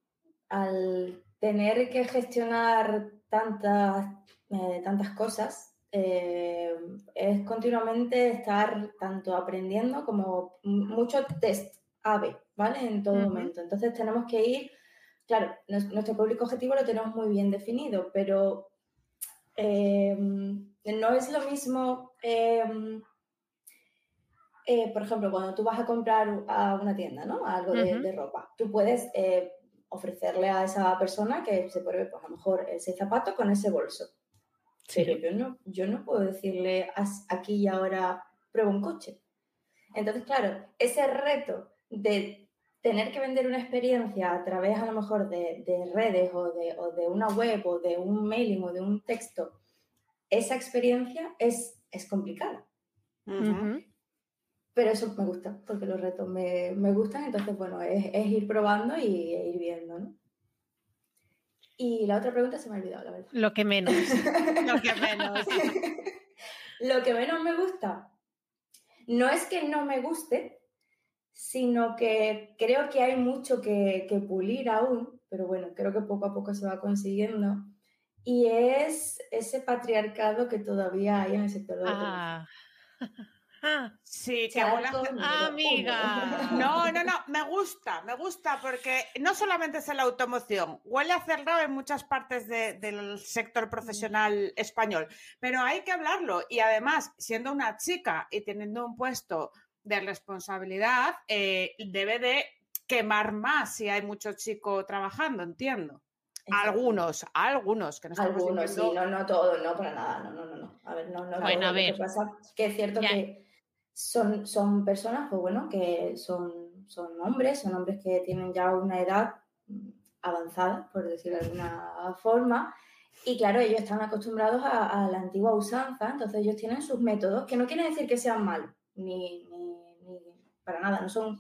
Al tener que gestionar tantas, eh, tantas cosas, eh, es continuamente estar tanto aprendiendo como mucho test AB, ¿vale? En todo momento. Entonces tenemos que ir, claro, nuestro público objetivo lo tenemos muy bien definido, pero eh, no es lo mismo... em, eh, por ejemplo, cuando tú vas a comprar a una tienda, ¿no? Algo de, de ropa, tú puedes ofrecerle a esa persona que se pruebe, pues a lo mejor ese zapato con ese bolso. Pero yo no, yo no puedo decirle "Haz aquí y ahora prueba un coche. Entonces, claro, ese reto de tener que vender una experiencia a través a lo mejor de, de redes o de, o de una web o de un mailing o de un texto, esa experiencia es, es complicada. Pero eso me gusta, porque los retos me, me gustan, entonces, bueno, es, es ir probando y e ir viendo, ¿no? Y la otra pregunta se me ha olvidado, la verdad. Lo que menos. Lo que menos. Lo que menos me gusta, no es que no me guste, sino que creo que hay mucho que, que pulir aún, pero bueno, creo que poco a poco se va consiguiendo. Y es ese patriarcado que todavía hay en el sector de la. Ah. Ah, Sí, que buena- negro, Amiga. No, no, no, me gusta, me gusta porque no solamente es en la automoción, huele a cerrado en muchas partes de- del sector profesional español, pero hay que hablarlo y además, siendo una chica y teniendo un puesto de responsabilidad, eh, debe de quemar más si hay mucho chico trabajando, entiendo. Algunos, algunos que no Algunos, sí, no, no todos, no para nada, no, no, no, no. A ver, no, no. Bueno, a Lo que ver. pasa que es cierto Ya. que son, son personas, pues bueno, que son, son hombres, son hombres que tienen ya una edad mm, avanzada, por decirlo de alguna forma, y claro, ellos están acostumbrados a, la antigua usanza, entonces ellos tienen sus métodos, que no quiere decir que sean malos, ni, ni, ni para nada, no son,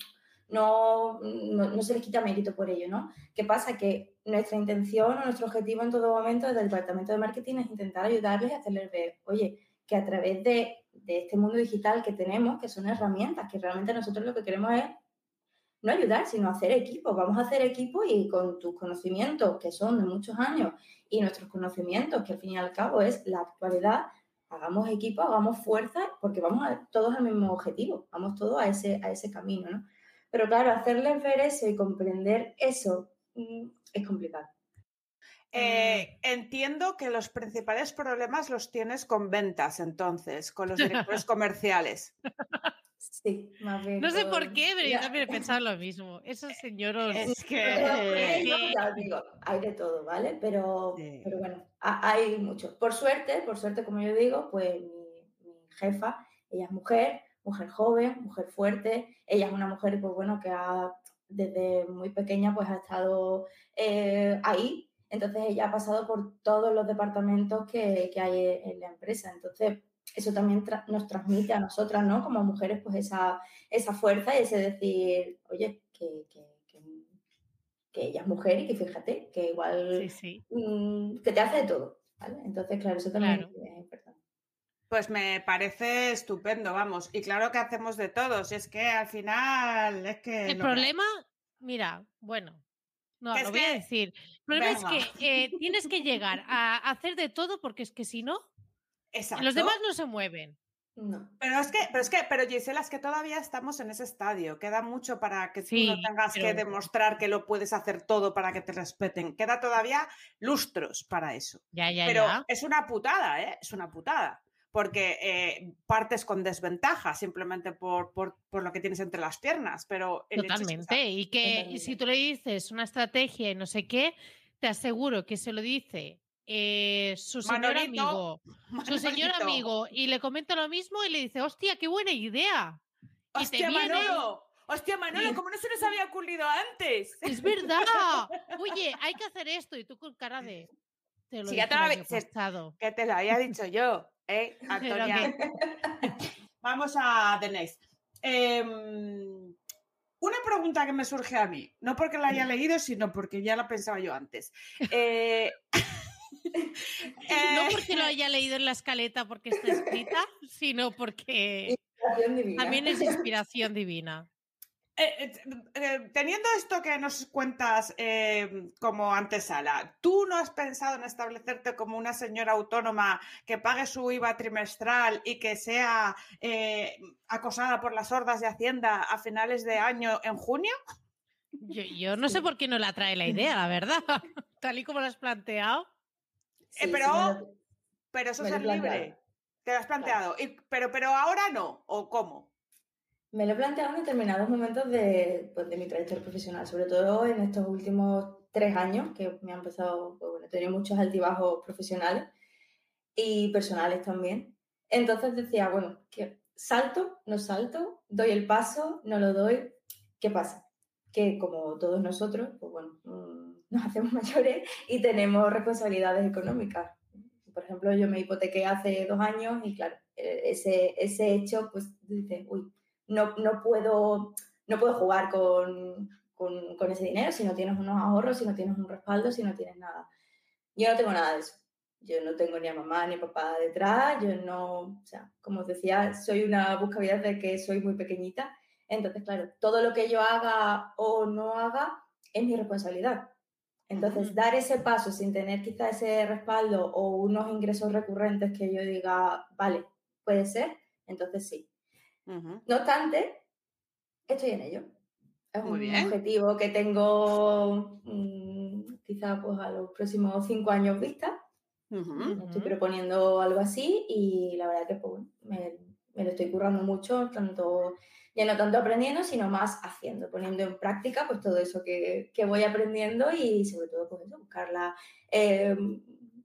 no, no, no se les quita mérito por ello, ¿no? ¿Qué pasa? Que nuestra intención o nuestro objetivo en todo momento desde el departamento de marketing es intentar ayudarles a hacerles ver, oye, que a través de, de este mundo digital que tenemos, que son herramientas, que realmente nosotros lo que queremos es no ayudar, sino hacer equipo. Vamos a hacer equipo y con tus conocimientos, que son de muchos años, y nuestros conocimientos, que al fin y al cabo es la actualidad, hagamos equipo, hagamos fuerza, porque vamos a, todos al mismo objetivo, vamos todos a ese, a ese camino, ¿no? Pero claro, hacerles ver eso y comprender eso mm, es complicado. Eh, entiendo que los principales problemas los tienes con ventas, entonces, con los directores comerciales. Sí, más bien. No sé por qué, pero yo también he pensado lo mismo. Esos señoros. Es que... yo ya os digo, hay de todo, ¿vale? Pero, Sí. pero bueno, ha- hay mucho. Por suerte, por suerte, como yo digo, pues mi, mi jefa, ella es mujer, mujer joven, mujer fuerte. Ella es una mujer, pues bueno, que ha, desde muy pequeña, pues ha estado eh, ahí. Entonces ella ha pasado por todos los departamentos que, que hay en la empresa. Entonces, eso también tra- nos transmite a nosotras, ¿no? Como mujeres, pues esa, esa fuerza y ese decir, oye, que, que- que- que ella es mujer y que fíjate, que igual Sí, sí. mm, que te hace de todo, ¿vale? Entonces, claro, eso también Claro. es importante. Pues me parece estupendo, vamos. Y claro que hacemos de todos. Es que al final es que... El problema, mira, bueno, no, lo es voy a que- decir. El problema Venga. es que eh, tienes que llegar a hacer de todo porque es que si no, Exacto. los demás no se mueven. No. Pero es que, pero es que, pero Gisela, es que todavía estamos en ese estadio. Queda mucho para que tú no tengas que demostrar que lo puedes hacer todo para que te respeten. Queda todavía lustros para eso. Ya, ya, Pero ya. es una putada, ¿eh? Es una putada. Porque eh, partes con desventaja simplemente por, por, por lo que tienes entre las piernas. Pero es Totalmente. Y que si tú le dices una estrategia y no sé qué, te aseguro que se lo dice eh, su señor Manolito, amigo, su señor amigo, y le comenta lo mismo y le dice, hostia, qué buena idea. y te ¡Hostia, viene- Manolo! ¡Hostia, Manolo! ¿Cómo no se nos había ocurrido antes? Es verdad. Oye, hay que hacer esto. Y tú con cara de. Te lo Si ya te lo había-. Que te lo había dicho yo, ¿eh, Antonia? Vamos a The Next. Em, una pregunta que me surge a mí, no porque la haya leído, sino porque ya la pensaba yo antes. Eh, No eh, porque lo haya leído en la escaleta porque está escrita, sino porque también es inspiración divina. Eh, eh, eh, teniendo esto que nos cuentas eh, como antesala, ¿tú no has pensado en establecerte como una señora autónoma que pague su IVA trimestral y que sea eh, acosada por las hordas de Hacienda a finales de año en junio? Yo, yo no sé por qué no la trae la idea, la verdad. Tal y como lo has planteado. Sí, pero- Pero eso es libre. Te lo has planteado. Y- pero, pero ahora no. ¿O cómo? Me lo he planteado en determinados momentos de, pues, de mi trayectoria profesional, sobre todo en estos últimos tres años, que me han empezado, pues, bueno, he tenido muchos altibajos profesionales y personales también. Entonces decía, bueno, que salto, no salto, doy el paso, no lo doy. ¿Qué pasa? Que como todos nosotros, pues bueno, mm, nos hacemos mayores y tenemos responsabilidades económicas. Por ejemplo, yo me hipotequé hace dos años y claro, eh, ese, ese hecho, pues dices, uy, no, no, puedo, no puedo jugar con, con, con ese dinero si no tienes unos ahorros, si no tienes un respaldo, si no tienes nada. Yo no tengo nada de eso. Yo no tengo ni a mamá ni a papá detrás, yo no, o sea, como os decía, soy una buscavidas de que soy muy pequeñita. Entonces, claro, todo lo que yo haga o no haga es mi responsabilidad. Entonces, dar ese paso sin tener quizá ese respaldo o unos ingresos recurrentes que yo diga, vale, puede ser, entonces sí. No obstante, estoy en ello. Es Muy un bien. objetivo que tengo mm, quizá pues a los próximos cinco años vista. Estoy proponiendo algo así y la verdad que pues, me, me lo estoy currando mucho, tanto, ya no tanto aprendiendo, sino más haciendo, poniendo en práctica pues todo eso que, que voy aprendiendo y sobre todo pues eso, buscarla, eh,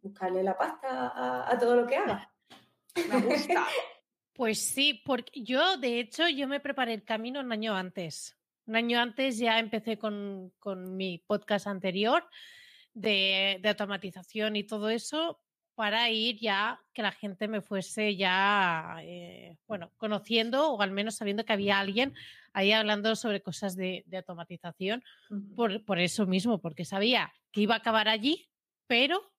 buscarle la pasta a, a todo lo que haga. Me gusta. Pues sí, porque yo, de hecho, yo me preparé el camino un año antes. Un año antes ya empecé con, con mi podcast anterior de, de automatización y todo eso. para ir ya, que la gente me fuese ya, eh, bueno, conociendo o al menos sabiendo que había alguien ahí hablando sobre cosas de, de automatización, por, por eso mismo, porque sabía que iba a acabar allí, pero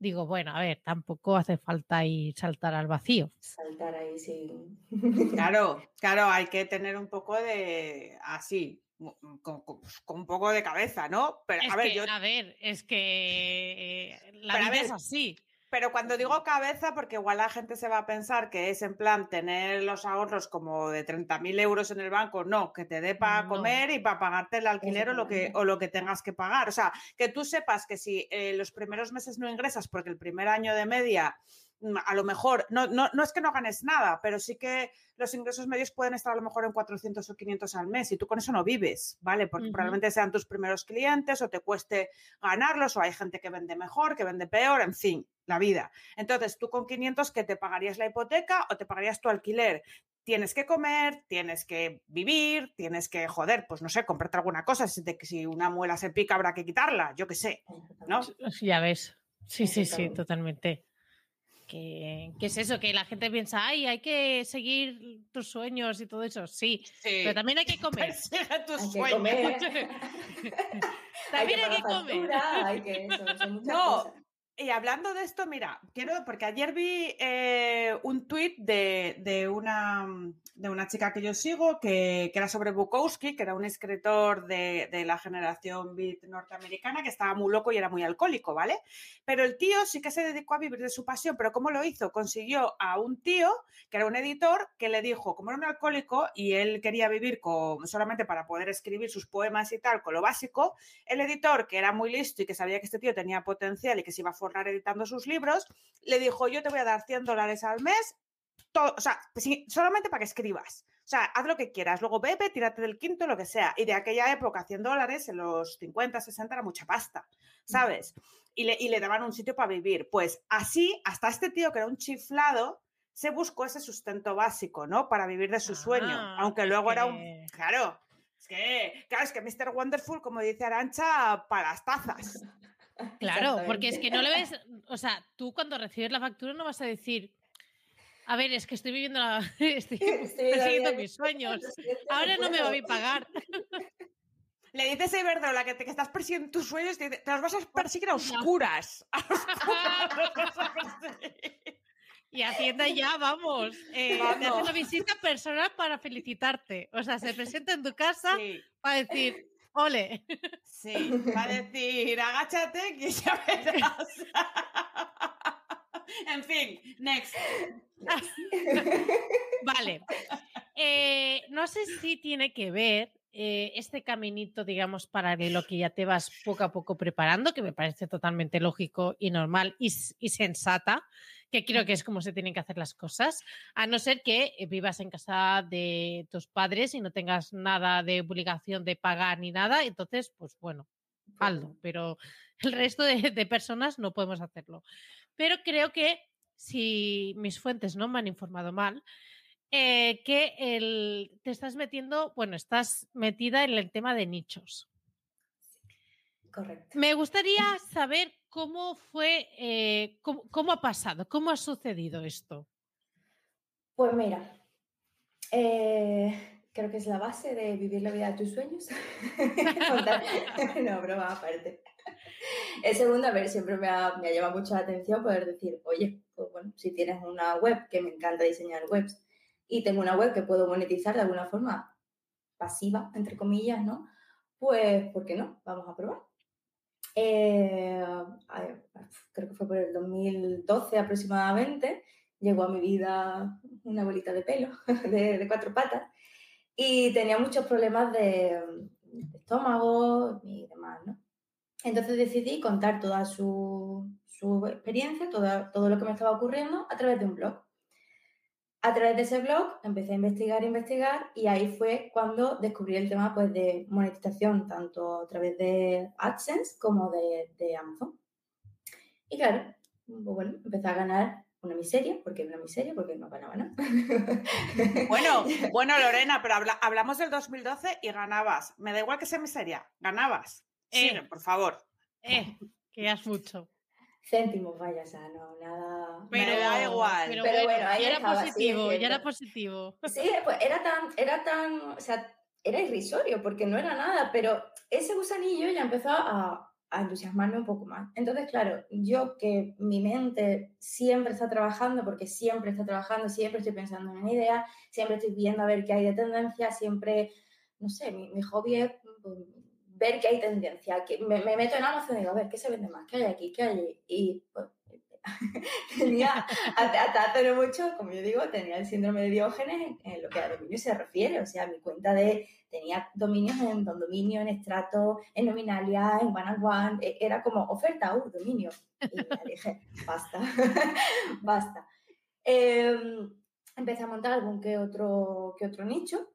digo, bueno, a ver, tampoco hace falta ir saltar al vacío. Saltar ahí sin. Claro, claro, hay que tener un poco de así, mu- con, con- con un poco de cabeza, ¿no? Pero Es a ver, que, yo a ver, es que eh, la Pero a vida ver, es así. Pero cuando digo cabeza, porque igual la gente se va a pensar que es en plan tener los ahorros como de 30.000 euros en el banco, no, que te dé para No. comer y para pagarte el alquiler o lo, que, o lo que tengas que pagar. O sea, que tú sepas que si eh, los primeros meses no ingresas, porque el primer año de media, a lo mejor, no, no, no es que no ganes nada, pero sí que los ingresos medios pueden estar a lo mejor en 400 o 500 al mes y tú con eso no vives, ¿vale? Porque probablemente sean tus primeros clientes o te cueste ganarlos o hay gente que vende mejor, que vende peor, en fin, la vida. Entonces, tú con 500 que te pagarías la hipoteca o te pagarías tu alquiler. Tienes que comer, tienes que vivir, tienes que, joder, pues no sé, comprarte alguna cosa. Si, te- si una muela se pica, habrá que quitarla, yo qué sé, ¿no? Ya ves. Sí, sí, sí, totalmente. Que, que es eso, que la gente piensa, ay, hay que seguir tus sueños y todo eso. Sí, Sí. pero también hay que comer. Tus Hay que sueños. comer. También hay que comer. factura, hay que. Son muchas No, cosas. Y hablando de esto, mira, quiero, porque ayer vi eh, un tuit de, de una, de una chica que yo sigo que, que era sobre Bukowski, que era un escritor de, de la generación beat norteamericana que estaba muy loco y era muy alcohólico, ¿vale? Pero el tío sí que se dedicó a vivir de su pasión, pero ¿cómo lo hizo? Consiguió a un tío que era un editor que le dijo, como era un alcohólico y él quería vivir con, solamente para poder escribir sus poemas y tal, con lo básico, el editor, que era muy listo y que sabía que este tío tenía potencial y que se iba a forrar editando sus libros, le dijo, yo te voy a dar 100 dólares al mes, todo, o sea, sí, solamente para que escribas. O sea, haz lo que quieras, luego bebe, tírate del quinto, lo que sea. Y de aquella época, 100 dólares, en los 50, 60 era mucha pasta, ¿sabes? Y le, y le daban un sitio para vivir. Pues así, hasta este tío que era un chiflado, se buscó ese sustento básico, ¿no? Para vivir de su sueño. Ah, Aunque es luego era un... Claro, es que, claro, es que Mr. Wonderful, como dice Arancha, para las tazas. Claro, porque es que no le ves, o sea, tú cuando recibes la factura no vas a decir, a ver, es que estoy viviendo la, estoy persiguiendo mis sueños. Ahora no me va a pagar. Le dices a Iberdrola que te que estás persiguiendo tus sueños, te, te los vas a perseguir a oscuras. A oscuras. Y Hacienda ya, vamos, eh, te hace Vamos. una visita personal para felicitarte. O sea, se presenta en tu casa Sí, para decir, ole. sí, va a decir, agáchate que ya verás. En fin, next. Vale. Eh, no sé si tiene que ver eh, este caminito, digamos, paralelo que ya te vas poco a poco preparando, que me parece totalmente lógico y normal y, sensata, que creo que es como se tienen que hacer las cosas, a no ser que eh, vivas en casa de tus padres y no tengas nada de obligación de pagar ni nada, entonces, pues bueno, hazlo, pero el resto de, de personas no podemos hacerlo. Pero creo que si mis fuentes no me han informado mal, eh, que el, te estás metiendo, bueno, estás metida en el tema de nichos. Correcto. Me gustaría saber cómo fue, eh, cómo, cómo ha pasado, cómo ha sucedido esto. Pues mira, eh, creo que es la base de vivir la vida de tus sueños. No, broma aparte. El segundo, a ver, siempre me ha, me ha llamado mucho la atención poder decir, oye, pues bueno, si tienes una web, que me encanta diseñar webs, y tengo una web que puedo monetizar de alguna forma pasiva, entre comillas, ¿no? Pues, ¿por qué no? Vamos a probar. Eh, creo que fue por el 2012 aproximadamente, llegó a mi vida una bolita de pelo de, cuatro patas y tenía muchos problemas de estómago y demás, ¿no? Entonces decidí contar toda su, su experiencia, toda- todo lo que me estaba ocurriendo a través de un blog. A través de ese blog empecé a investigar, investigar y ahí fue cuando descubrí el tema pues, de monetización, tanto a través de AdSense como de, de Amazon. Y claro, pues bueno, empecé a ganar una miseria, porque una miseria, porque no ganaba nada. Bueno, bueno, Lorena, pero habla- hablamos del 2012 y ganabas. Me da igual que sea miseria, ganabas. Eh. Sigue, por favor. Eh, que ya es mucho. céntimos, vaya, o sea, no, nada. Pero nada- da igual. Pero, Pero bueno, bueno, ahí ya era estaba, sí, positivo, ya era positivo. Sí, pues era tan, era tan, o sea, era irrisorio porque no era nada, pero ese gusanillo ya empezó a, a entusiasmarme un poco más. Entonces, claro, yo que mi mente siempre está trabajando, porque siempre está trabajando, siempre estoy pensando en una idea, siempre estoy viendo a ver qué hay de tendencia, siempre, no sé, mi, mi hobby es pues, ver qué hay tendencia, que me, me meto en Amazon y digo, a ver, ¿qué se vende más? ¿Qué hay aquí? ¿Qué hay allí? Y pues, tenía, hasta, hasta mucho, como yo digo, tenía el síndrome de Diógenes en, lo que a dominio se refiere. O sea, mi cuenta de, tenía dominios en Don Dominio, en Estrato, en Nominalia, en One and One, e- era como oferta, uh, dominio. Y ya dije, basta, basta. Em, empecé a montar algún que otro, que otro nicho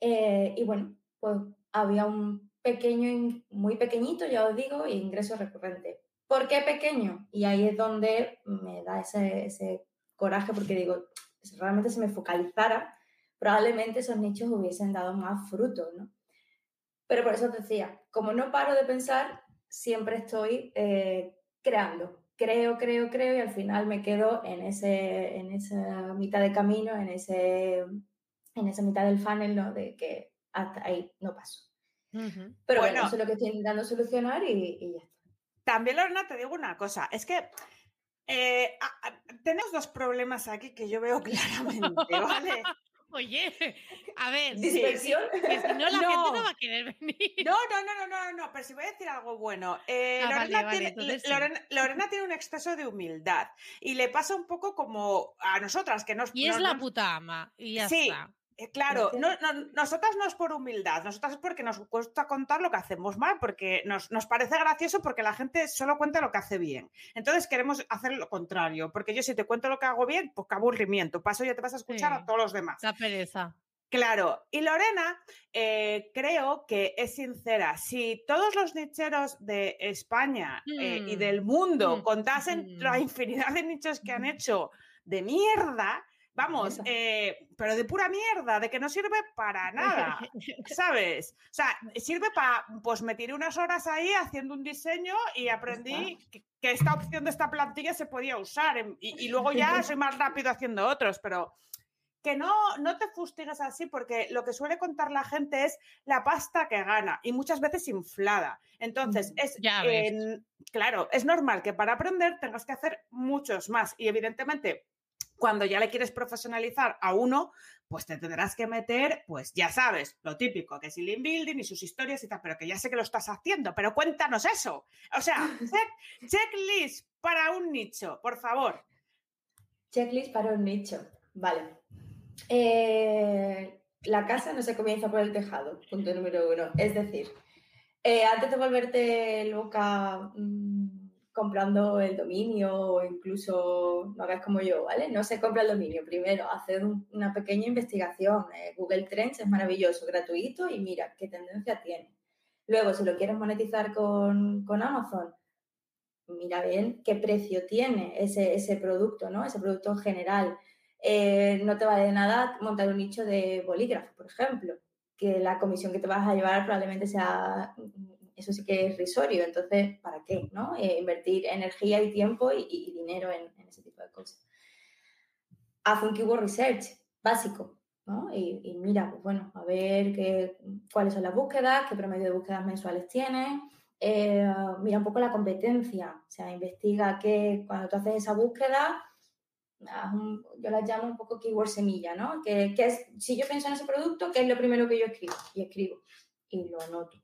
eh, y bueno, pues había un pequeño, muy pequeñito, ya os digo, ingreso recurrente. ¿Por qué pequeño? Y ahí es donde me da ese, ese coraje porque digo, si realmente se me focalizara, probablemente esos nichos hubiesen dado más frutos, ¿no? Pero por eso te decía, como no paro de pensar, siempre estoy eh, creando. Creo, creo, creo y al final me quedo en, ese, en esa mitad de camino, en, ese, en esa mitad del funnel, ¿no? De que hasta ahí no paso. Pero bueno, Bueno. eso es lo que estoy intentando solucionar y, y ya está. También, Lorena, te digo una cosa, es que eh, a- a- tenemos dos problemas aquí que yo veo claramente, ¿vale? Oye, a ver, Sí. Dispersión. que si no la gente No. no va a querer venir. No, no, no, no, no, no, pero si voy a decir algo bueno. Eh, Ah, vale, Lorena, vale, tiene. Lorena- Lorena tiene un exceso de humildad y le pasa un poco como a nosotras, que nos... Y es nos- la puta ama. Y ya Sí. está. Eh, Claro, no, no- nosotras no es por humildad, nosotras es porque nos cuesta contar lo que hacemos mal, porque nos, nos parece gracioso porque la gente solo cuenta lo que hace bien. Entonces queremos hacer lo contrario, porque yo si te cuento lo que hago bien, pues qué aburrimiento, paso ya te vas a escuchar Sí. a todos los demás. Da pereza. Claro, y Lorena eh, creo que es sincera. Si todos los nicheros de España eh, y Mm, del mundo mm, contasen la mm. infinidad de nichos que han hecho de mierda, vamos, eh, pero de pura mierda, de que no sirve para nada, ¿sabes? O sea, sirve para, pues me tiré unas horas ahí haciendo un diseño y aprendí que, que esta opción de esta plantilla se podía usar y, y luego ya soy más rápido haciendo otros, pero que no, no te fustigues así porque lo que suele contar la gente es la pasta que gana y muchas veces inflada. Entonces, es, Ya claro, es normal que para aprender tengas que hacer muchos más y evidentemente cuando ya le quieres profesionalizar a uno, pues te tendrás que meter, pues ya sabes, lo típico, que es el link building y sus historias y tal, pero que ya sé que lo estás haciendo, pero cuéntanos eso. O sea, check- checklist para un nicho, por favor. Checklist para un nicho. Vale. Eh, la casa no se comienza por el tejado, punto número uno. Es decir, eh, antes de volverte loca mm, comprando el dominio o incluso no hagas como yo, ¿vale? No se compra el dominio. Primero, hacer un- una pequeña investigación. Eh, Google Trends es maravilloso, gratuito y mira qué tendencia tiene. Luego, si lo quieres monetizar con, con Amazon, mira bien qué precio tiene ese, ese producto, ¿no? Ese producto en general. Eh, no te vale de nada montar un nicho de bolígrafo, por ejemplo, que la comisión que te vas a llevar probablemente sea, eso sí que es risorio, entonces, ¿para qué? ¿no? Eh, invertir energía y tiempo y, dinero en, ese tipo de cosas. Haz un keyword research básico, ¿no? Y, mira, pues bueno, a ver qué, cuáles son las búsquedas, qué promedio de búsquedas mensuales tienes, eh, mira un poco la competencia, o sea, investiga que cuando tú haces esa búsqueda, yo la llamo un poco keyword semilla, ¿no? Que, que es, si yo pienso en ese producto, ¿qué es lo primero que yo escribo? Y escribo, y lo anoto.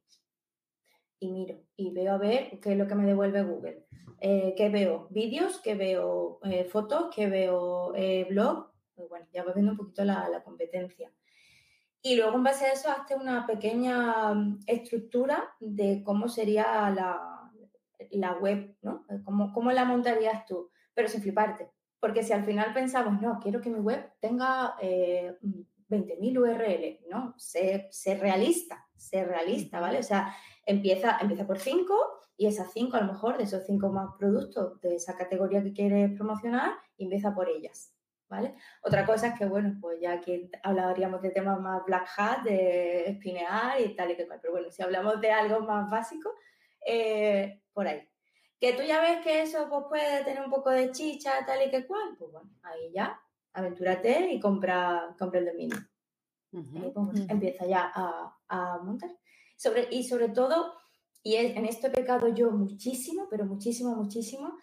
Y miro, y veo a ver qué es lo que me devuelve Google. Eh, ¿Qué veo? ¿Vídeos? ¿Qué veo? Eh, ¿Fotos? ¿Qué veo? Eh, ¿Blog? Pues bueno, ya vas viendo un poquito la, competencia. Y luego, en base a eso, hazte una pequeña mm, estructura de cómo sería la, la web, ¿no? ¿Cómo, ¿Cómo la montarías tú? Pero sin fliparte. Porque si al final pensamos, no, quiero que mi web tenga eh, 20.000 URL, ¿no? Sé, sé realista, sé realista, ¿vale? O sea, empieza, empieza por 5 y esas 5, a lo mejor, de esos 5 más productos de esa categoría que quieres promocionar, empieza por ellas, ¿vale? Otra cosa es que, bueno, pues ya aquí hablaríamos de temas más black hat, de espinear y tal y que cual. Pero bueno, si hablamos de algo más básico, eh, por ahí. Que tú ya ves que eso pues, puede tener un poco de chicha, tal y que cual, pues bueno, ahí ya, aventúrate y compra, compra el dominio. Ahí, pues, Empieza ya a, a montar. Sobre, y sobre todo, y en esto he pecado yo muchísimo, pero muchísimo, muchísimo,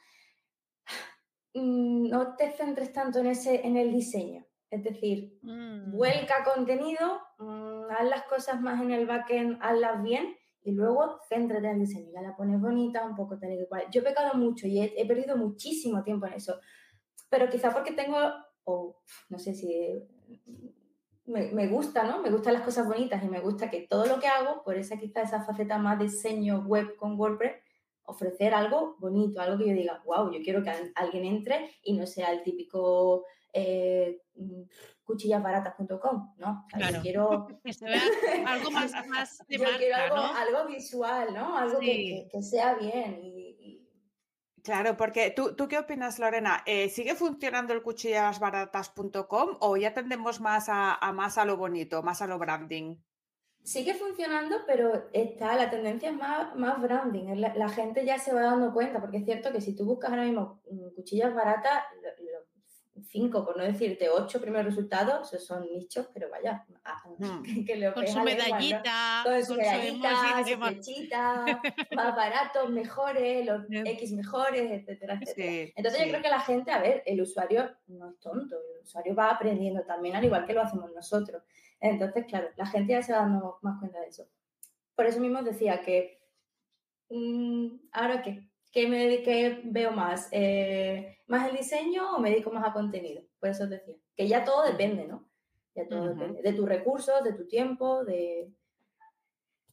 mm, no te centres tanto en, ese, en el diseño. Es decir, Mm. vuelca contenido, mm, haz las cosas más en el backend, hazlas bien y luego céntrate en el diseño. Ya la pones bonita, un poco tal y cual. Yo he pecado mucho y he, he perdido muchísimo tiempo en eso. Pero quizá porque tengo, o no sé si me, me gusta, ¿no? Me gustan las cosas bonitas y me gusta que todo lo que hago, por esa quizá esa faceta más diseño web con WordPress, ofrecer algo bonito, algo que yo diga, wow, yo quiero que al- alguien entre y no sea el típico eh, cuchillasbaratas.com, ¿no? O sea, Claro. Yo quiero, Que se vea algo más, más de yo quiero algo, ¿no? algo visual, ¿no? Algo que- Sí. que, que sea bien y- Claro, porque tú, ¿tú qué opinas, Lorena? Eh, ¿Sigue funcionando el cuchillasbaratas.com o ya tendemos más a, más a lo bonito, más a lo branding? Sigue funcionando, pero está, la tendencia es más, más branding. La, la gente ya se va dando cuenta, porque es cierto que si tú buscas ahora mismo mm, cuchillas baratas, cinco, por no decirte ocho primeros resultados, esos son nichos, pero vaya, a- Hmm. que, que le Con su medallita, Con su medallita, su flechita, más baratos, mejores, los. X mejores, etcétera, etcétera. Sí, Entonces sí. yo creo que la gente, a ver, el usuario no es tonto, el usuario va aprendiendo también, al igual que lo hacemos nosotros. Entonces, claro, la gente ya se va dando más cuenta de eso. Por eso mismo decía que, mm, ¿ahora qué? ¿Qué, me, qué veo más? Eh, ¿Más el diseño o me dedico más a contenido? Por eso os decía, que ya todo depende, ¿no? Ya todo depende de tus recursos, de tu tiempo, de,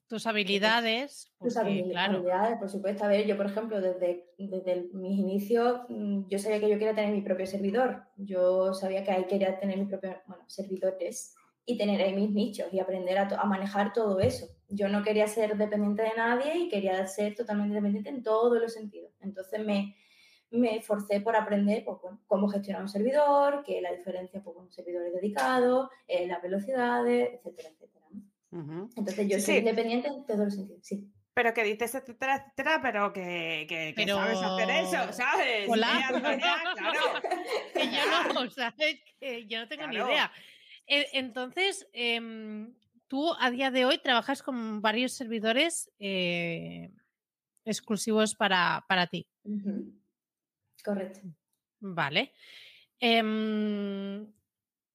tus habilidades. tus porque, habil- claro, habilidades, por supuesto. A ver, yo, por ejemplo, desde, desde mis inicios, mm, yo sabía que yo quería tener mi propio servidor. Yo sabía que ahí quería tener mis propios, bueno, servidores y tener ahí mis nichos y aprender a, a manejar todo eso. Yo no quería ser dependiente de nadie y quería ser totalmente dependiente en todos los sentidos. Entonces me, me esforcé por aprender pues, bueno, cómo gestionar un servidor, que la diferencia pues, con un servidor dedicado, eh, las velocidades, etcétera, etcétera. Entonces yo Sí, soy sí. independiente en todos los sentidos, sí. Pero que dices, etcétera, etcétera, pero que, que, que Pero- sabes hacer eso, ¿sabes? Hola. Antonia, claro. que yo no, ¿sabes? Que yo no tengo ni idea. E- Entonces, em, tú a día de hoy trabajas con varios servidores eh, exclusivos para, para ti. Correcto. Vale. Em,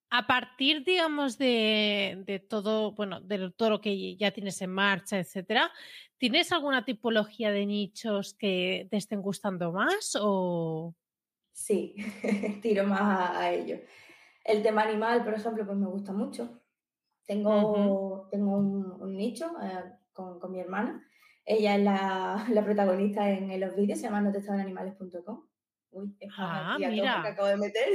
a partir, digamos, de, de todo, bueno, de todo lo que ya tienes en marcha, etcétera, ¿tienes alguna tipología de nichos que te estén gustando más? O Sí, tiro más a, a ello. El tema animal, por ejemplo, pues me gusta mucho. Tengo, tengo un, un nicho eh, con, con mi hermana. Ella es la, la protagonista en, en los vídeos, se llama notestabananimales.com. Uy, es Ah, mira. porque acabo de meter.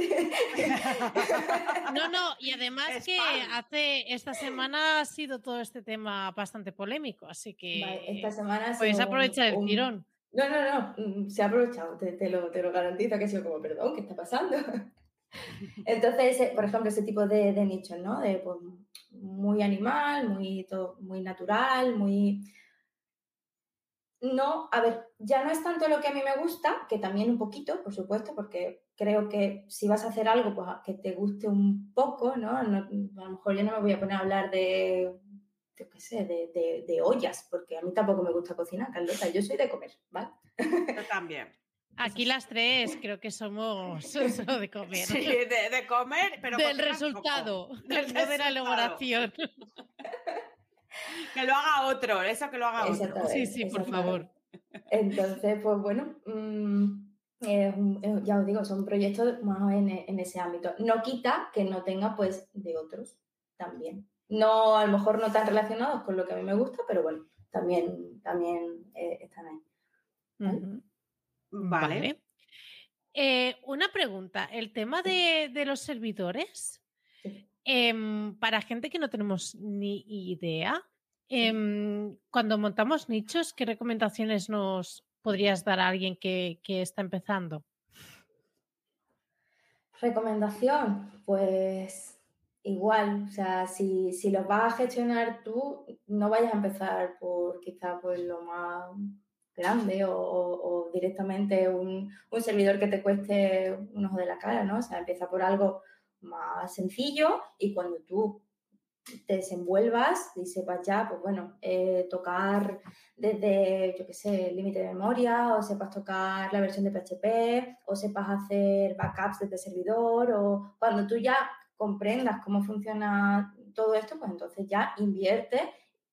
No, no, y además que hace esta semana ha sido todo este tema bastante polémico, así que Vale, esta semana ha puedes sido un- aprovechar el tirón. No, no, no, mm, se ha aprovechado, te, te lo, te lo garantizo que ha sido como, perdón, ¿qué está pasando? Entonces, ese- por ejemplo, ese tipo de, nichos, ¿no? De pues, muy animal, muy, todo, muy natural, muy... No, a ver, ya no es tanto lo que a mí me gusta, que también un poquito, por supuesto, porque creo que si vas a hacer algo, pues que te guste un poco, ¿no? A lo mejor yo no me voy a poner a hablar de, yo qué sé, de- de ollas, porque a mí tampoco me gusta cocinar, Carlota, yo soy de comer, ¿vale? Yo también. Aquí las tres creo que somos de comer. Sí, de, de comer, pero del resultado, Del de la elaboración. Que lo haga otro, eso que lo haga otro. Sí, sí, por favor. Entonces, pues bueno, mm, ya os digo, son proyectos más en, en ese ámbito. No quita que no tenga, pues, de otros también. No, a lo mejor no tan relacionados con lo que a mí me gusta, pero bueno, también, también eh, están ahí. ¿vale? Vale. Eh, una pregunta, el tema de, de los servidores, em, para gente que no tenemos ni idea, em, cuando montamos nichos, ¿qué recomendaciones nos podrías dar a alguien que, que está empezando? Recomendación, pues igual, o sea, si, si los vas a gestionar tú, no vayas a empezar por quizá por lo más grande o, directamente un, servidor que te cueste un ojo de la cara, ¿no? O sea, empieza por algo más sencillo y cuando tú te desenvuelvas y sepas ya, pues bueno, eh, tocar desde, yo qué sé, límite de memoria, o sepas tocar la versión de PHP, o sepas hacer backups desde servidor, o cuando tú ya comprendas cómo funciona todo esto, pues entonces ya invierte,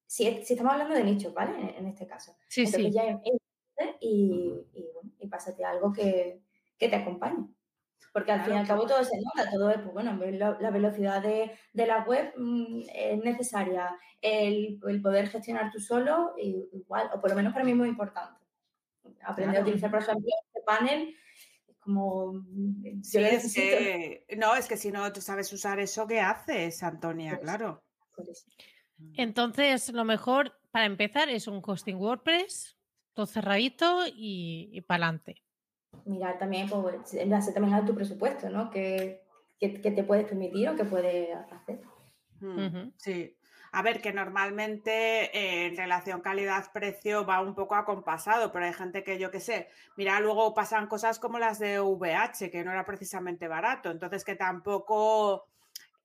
si, si estamos hablando de nichos, ¿vale? En, en este caso. Sí, entonces sí. ya y, y, bueno, y pásate algo que, que te acompañe. Porque al Claro, fin y al cabo todo se nota, todo es, pues bueno, la, la velocidad de, de la web mm, es necesaria, el, el poder gestionar tú solo, igual, o por lo menos para mí es muy importante. Aprender Claro. a utilizar, por ejemplo, este panel, como... mm, Sí, es que, no, es que si no tú sabes usar eso, ¿qué haces, Antonia? Pues, Claro. Entonces, lo mejor para empezar es un hosting WordPress, todo cerradito y, y para adelante. Mirar también, pues, en base también a tu presupuesto, ¿no? Que, que, que te puedes permitir o que puedes hacer. Mm, Ujú. Sí. A ver, que normalmente eh, en relación calidad-precio va un poco acompasado, pero hay gente que yo qué sé, mira, luego pasan cosas como las de VH, que no era precisamente barato, entonces que tampoco,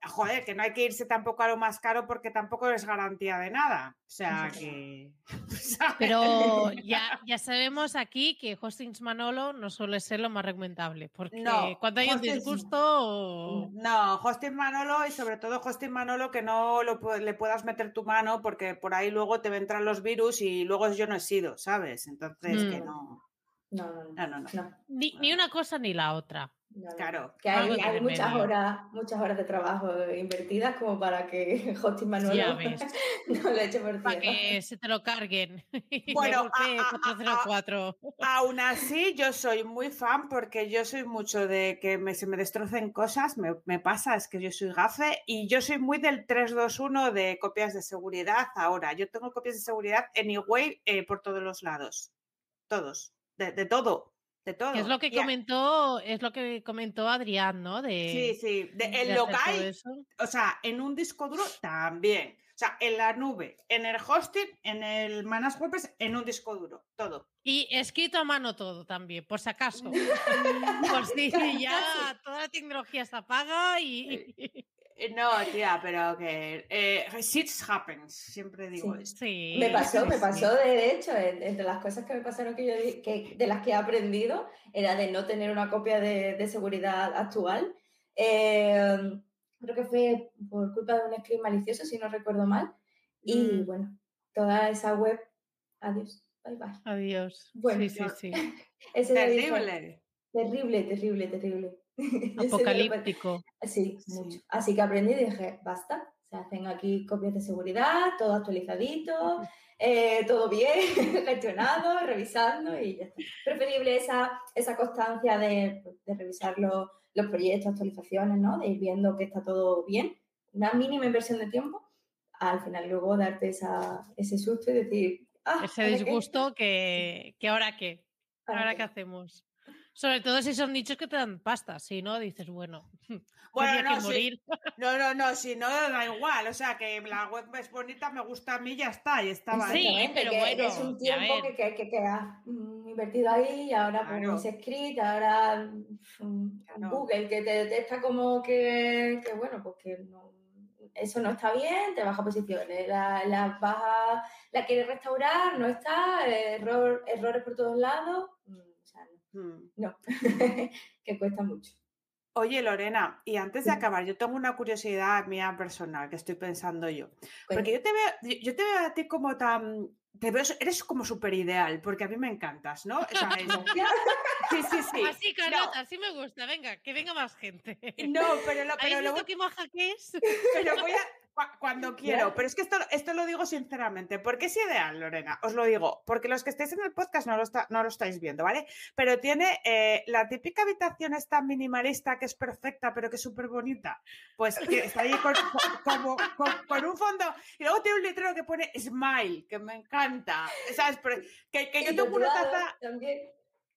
joder, que no hay que irse tampoco a lo más caro porque tampoco es garantía de nada. O sea que... ¿sabes? Pero ya, ya sabemos aquí que Hostings Manolo no suele ser lo más recomendable, porque No, cuando hay un Hostings- disgusto... No, Hosting Manolo y sobre todo Hosting Manolo que no lo le puedas meter tu mano porque por ahí luego te entran los virus y luego yo no he sido, ¿sabes? Entonces que Mm. No, no, no. No, no, no. no, Ni, ni una cosa ni la otra. no, no. Claro. Que hay, muchas medio. horas, muchas horas de trabajo invertidas como para que Hosting Manuel Ya ves. no lo eche por Para tierra. que se te lo carguen. Bueno, te golpee a- a- a- 404. Aún así, yo soy muy fan porque yo soy mucho de que me- se me destrocen cosas, me, me pasa, es que yo soy gafe y yo soy muy del 321 de copias de seguridad ahora. Yo tengo copias de seguridad anyway eh, por todos los lados. Todos. De, de todo. De todo. Es lo que comentó, es lo que comentó Adrián, ¿no? De, Sí, sí. De- todo local, o sea, en un disco duro también. O sea, en la nube, en el hosting, en el Manas WordPress, en un disco duro. Todo. Y escrito a mano todo también, por si acaso. por si ya toda la tecnología se apaga y... Eh, No, tía, pero que. Eh, shit happens, siempre digo Sí. esto. Sí. Me pasó, me pasó de hecho, en- entre las cosas que me pasaron que yo di- que, de las que he aprendido, era de no tener una copia de, de seguridad actual. Eh, creo que fue por culpa de un script malicioso, si no recuerdo mal. Y Mm. bueno, toda esa web, adiós, bye bye. Adiós. Bueno, sí, sí, sí. Terrible. terrible, terrible, terrible. Apocalíptico. Sí, Sí. mucho. Así que aprendí y dije, basta. Se hacen aquí copias de seguridad, todo actualizadito, eh, todo bien, gestionado, revisando y ya está. Preferible esa, esa constancia de, de revisar los, los proyectos, actualizaciones, ¿no? De ir viendo que está todo bien. Una mínima inversión de tiempo, al final luego darte esa, ese susto y decir, ah, Ese ¿ahora qué? disgusto que, que ahora qué. ¿Ahora Ahora qué? qué hacemos. Sobre todo si son nichos que te dan pasta, si no, dices, bueno, Bueno, no, que morir. No, no, no, si no, da igual. O sea, que la web es bonita, me gusta a mí, ya está, y estaba Sí, Exactamente, pero que bueno, es un tiempo que, que, que, que has mm, invertido ahí y ahora Claro. pues escrito, ahora mm, Claro. Google que te detecta como que, que, bueno, pues que no, eso no está bien, te baja posiciones, la, la baja, la quieres restaurar, no está, error, errores por todos lados, mm, no, no. que cuesta mucho. Oye, Lorena, y antes de acabar, yo tengo una curiosidad mía personal que estoy pensando yo. Porque yo te veo, yo te veo a ti como tan. Te veo, eres como súper ideal, porque a mí me encantas, ¿no? O sea, es- sí, sí, sí. Así, Carlota, así me gusta. Venga, que venga más gente. No, pero lo, ¿Habéis pero lo qué maja que es? Pero voy a. cua- Cuando quiero, pero es que esto, esto lo digo sinceramente, porque es ideal, Lorena, os lo digo, porque los que estáis en el podcast no lo, está- no lo estáis viendo, ¿vale? Pero tiene eh, la típica habitación esta minimalista que es perfecta, pero que es súper bonita, pues que está ahí con, con- como, con- con un fondo, y luego tiene un letrero que pone Smile, que me encanta, ¿sabes? Pero que, que yo tengo una taza... También.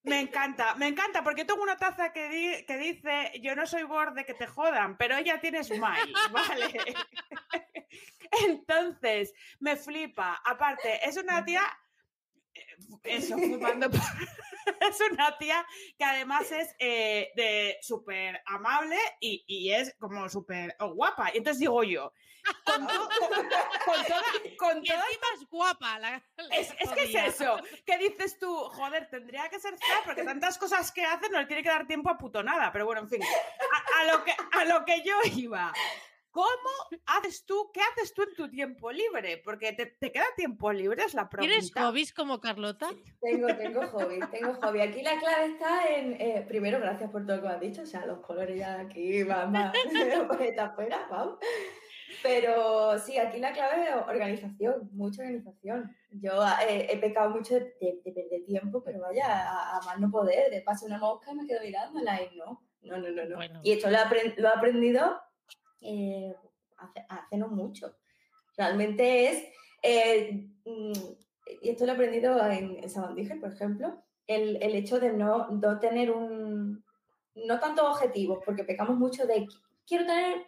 Me encanta, me encanta, porque tengo una taza que, di- que dice, yo no soy borde que te jodan, pero ella tiene smile, ¿vale? Entonces, me flipa. Aparte, es una tía, eh, eso, fumando. es una tía que además es eh, de súper amable y, y es como súper guapa. Y entonces digo yo, con, to- con- con toda, con Y encima es guapa. La, la es, es que es eso. ¿Qué dices tú? Joder, tendría que ser fea porque tantas cosas que hace no le tiene que dar tiempo a puto nada. Pero bueno, en fin. A, a lo, que, a lo que yo iba. ¿Cómo haces tú? ¿Qué haces tú en tu tiempo libre? Porque te, te queda tiempo libre, es la pregunta. ¿Tienes hobbies como Carlota? Tengo, tengo hobby, tengo hobby. Aquí la clave está en, eh, primero, gracias por todo lo que me has dicho, o sea, los colores ya aquí van más está afuera, vamos. Pero sí, aquí la clave es organización, mucha organización. Yo eh, he pecado mucho de, de- de perder tiempo, pero vaya, a, a más no poder, de paso una mosca y me quedo mirándola y no, no, no, no. no. Bueno. Y esto lo he, lo he aprendido eh, hace, hace no mucho. Realmente es, eh, mm, y esto lo he aprendido en, en Sabandíger, por ejemplo, el, el hecho de no, no tener un, no tantos objetivos, porque pecamos mucho de, quiero tener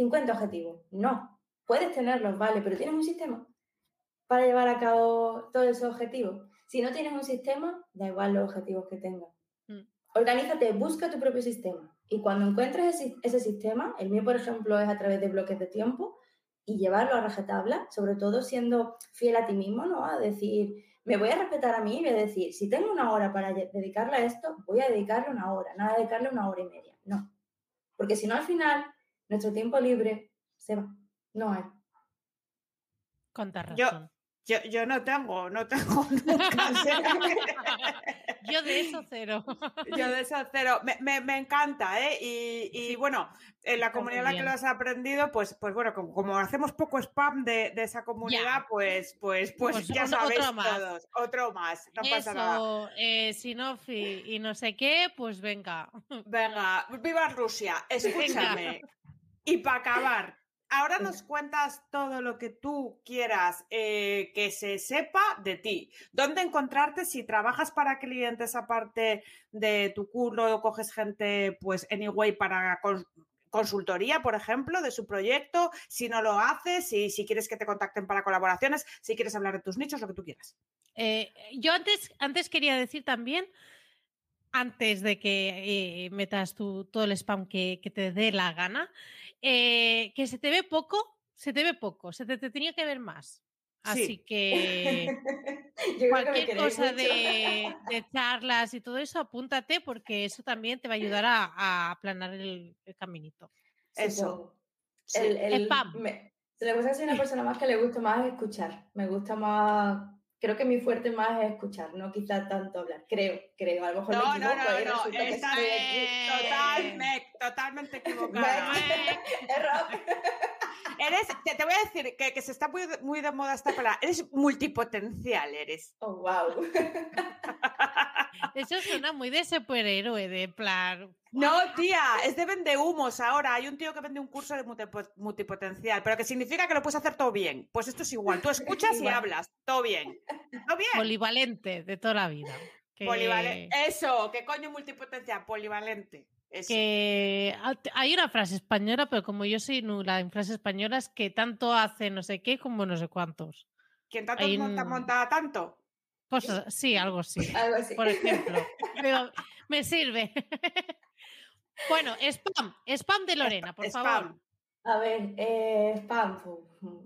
50 objetivos. No, puedes tenerlos, vale, pero tienes un sistema para llevar a cabo todos esos objetivos. Si no tienes un sistema, da igual los objetivos que tengas. Mm. Organízate, busca tu propio sistema. Y cuando encuentres ese, ese sistema, el mío, por ejemplo, es a través de bloques de tiempo y llevarlo a rajatabla, sobre todo siendo fiel a ti mismo, ¿no? A decir, me voy a respetar a mí y voy a decir, si tengo una hora para dedicarle a esto, voy a dedicarle una hora, nada de dedicarle una hora y media. No. Porque si no, al final, nuestro tiempo libre se va. No hay. Con razón. Yo- Yo, yo no tengo, no tengo nunca. Yo de eso cero. Yo de eso cero. Me, me- me encanta, ¿eh? Y, y bueno, en la comunidad en la que lo has aprendido, pues, pues bueno, como, como hacemos poco spam de, de esa comunidad, pues, pues, pues, Pues ya sabéis otro más. todos. Otro más, no pasa nada. Eso, eh, Sinofi y no sé qué, pues venga. Venga, viva Rusia, escúchame. Y para acabar, ahora nos cuentas todo lo que tú quieras eh, que se sepa de ti. ¿Dónde encontrarte si trabajas para clientes aparte de tu curro o coges gente, pues, anyway, para cons- consultoría, por ejemplo, de su proyecto? Si no lo haces, si, si quieres que te contacten para colaboraciones, si quieres hablar de tus nichos, lo que tú quieras. Eh, yo antes, antes quería decir también, antes de que eh, metas tu, todo el spam que, que te dé la gana, eh, que se te ve poco, se te ve poco, se te, te tenía que ver más. Sí. Así que cualquier cosa de, de charlas y todo eso, apúntate porque eso también te va a ayudar a, a aplanar el, el caminito. Eso. Sí. El, el- Spam. me- se le gusta que soy una persona más que le gusta más escuchar. Me gusta más. Creo que mi fuerte más es escuchar, no quizá tanto hablar. Creo, creo. A lo mejor No, me no, equivoco no, no, estoy aquí. totalmente, totalmente equivocada. Error. Eres, te, te voy a decir que, que se está muy, de- muy de moda esta palabra. Eres multipotencial, eres. Oh, wow. Eso suena muy de superhéroe, de plan. No, tía, es de vendehumos ahora. Hay un tío que vende un curso de multipo- multipotencial, pero que significa que lo puedes hacer todo bien. Pues esto es igual. Tú escuchas y hablas. Todo bien. Todo bien. polivalente de toda la vida. Que, Polivalente. Eso, ¿qué coño multipotencial? Polivalente. Eso. que hay una frase española, pero como yo soy nula en frases españolas, que tanto hace no sé qué como no sé cuántos. ¿Quién tanto hay monta, un- monta tanto? Cosas, sí, algo así, Algo así. por ejemplo. Pero me sirve. bueno, spam, spam de Lorena, por Spam. favor. A ver, eh, spam.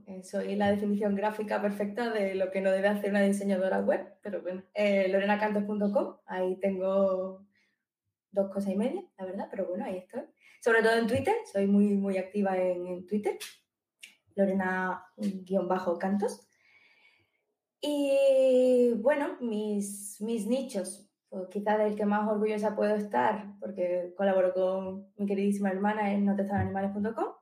eh, Soy la definición gráfica perfecta de lo que no debe hacer una diseñadora web, pero bueno, eh, lorenacantos.com, ahí tengo dos cosas y media, la verdad, pero bueno, ahí estoy. Sobre todo en Twitter, soy muy, muy activa en, Twitter, Lorena-cantos. Y bueno, mis, mis nichos, pues quizás del que más orgullosa puedo estar, porque colaboro con mi queridísima hermana en notestabanimales.com.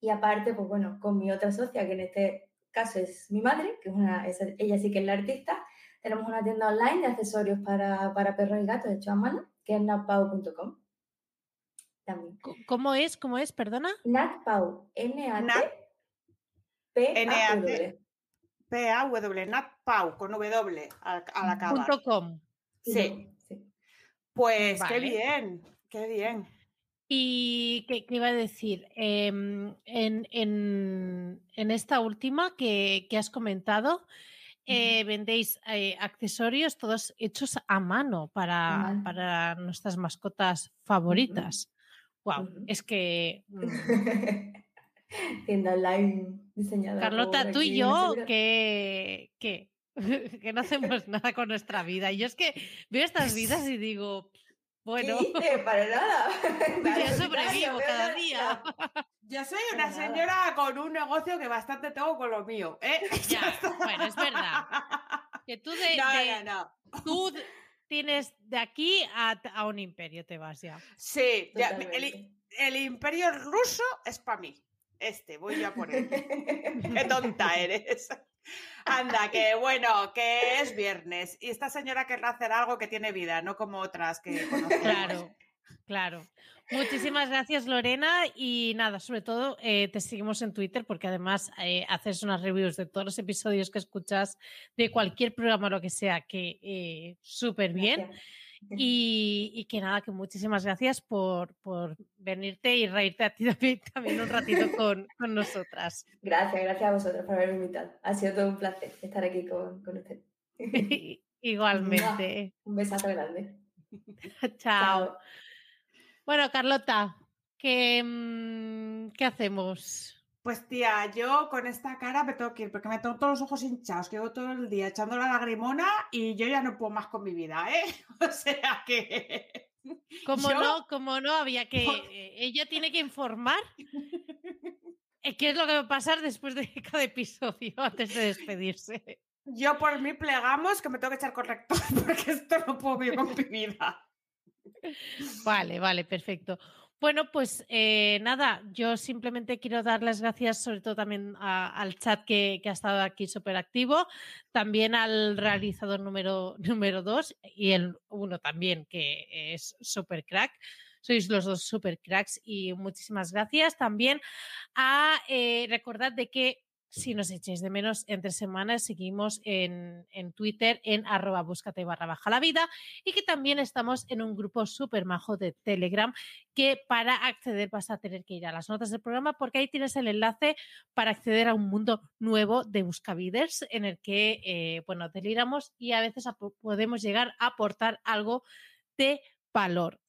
Y aparte, pues bueno, con mi otra socia, que en este caso es mi madre, que es una, ella sí que es la artista, tenemos una tienda online de accesorios para, para perros y gatos hechos a mano, natpau.com. También. ¿Cómo es? ¿Cómo es? Perdona. Natpau. N-A-T. P-A-W, Nat Pau, con W al, al acabar. Punto com. Sí. sí. Pues qué bien, qué bien. Y qué, qué iba a decir, Em, en, en- en esta última que, que has comentado, eh, vendéis eh, accesorios todos hechos a mano para, para nuestras mascotas favoritas. Wow, es que mm, Tienda online diseñada. Carlota, tú y yo, que, que, que no hacemos nada con nuestra vida. Y yo es que veo estas vidas y digo, bueno. Para nada. yo sobrevivo cada día. Yo soy una señora con un negocio que bastante tengo con lo mío, ¿eh? Ya, bueno, es verdad. Que tú de, No, de- no, no. tú tienes de aquí a, a un imperio te vas ya. Sí, ya, el, el imperio ruso es para mí. Este, voy yo a por él. Qué tonta eres. Anda, que bueno, que es viernes y esta señora querrá hacer algo que tiene vida, no como otras que conocemos. Claro, claro. Muchísimas gracias, Lorena. Y nada, sobre todo eh, te seguimos en Twitter porque además eh, haces unas reviews de todos los episodios que escuchas de cualquier programa o lo que sea, que eh, súper bien. Gracias. Y, y que nada, que muchísimas gracias por, por venirte y reírte a ti también, un ratito con, con nosotras. Gracias, gracias a vosotros por haberme invitado. Ha sido todo un placer estar aquí con, con usted. Igualmente. Un besazo grande. Chao. Bueno, Carlota, ¿qué, mm, ¿qué hacemos? Pues tía, yo con esta cara me tengo que ir porque me tengo todos los ojos hinchados, que llevo todo el día echando la lagrimona y yo ya no puedo más con mi vida, ¿eh? O sea que... Como Yo- no, como no, había que. Eh, Ella tiene que informar eh, qué es lo que va a pasar después de cada episodio antes de despedirse. Yo por mí plegamos que me tengo que echar corrector porque esto no puedo vivir con mi vida. Vale, vale, perfecto. Bueno, pues eh, nada, yo simplemente quiero dar las gracias sobre todo también al chat que, que ha estado aquí súper activo, también al realizador número, número dos y el uno también que es súper crack. Sois los dos super cracks y muchísimas gracias. También a eh, recordad de que si nos echáis de menos entre semanas, seguimos en, en Twitter en arroba búscate barra baja la vida y que también estamos en un grupo súper majo de Telegram que para acceder vas a tener que ir a las notas del programa porque ahí tienes el enlace para acceder a un mundo nuevo de buscaviders en el que, eh, bueno, deliramos y a veces podemos llegar a aportar algo de valor.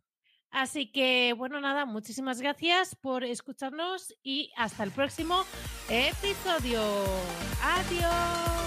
Así que, bueno, nada, muchísimas gracias por escucharnos y hasta el próximo episodio. Adiós.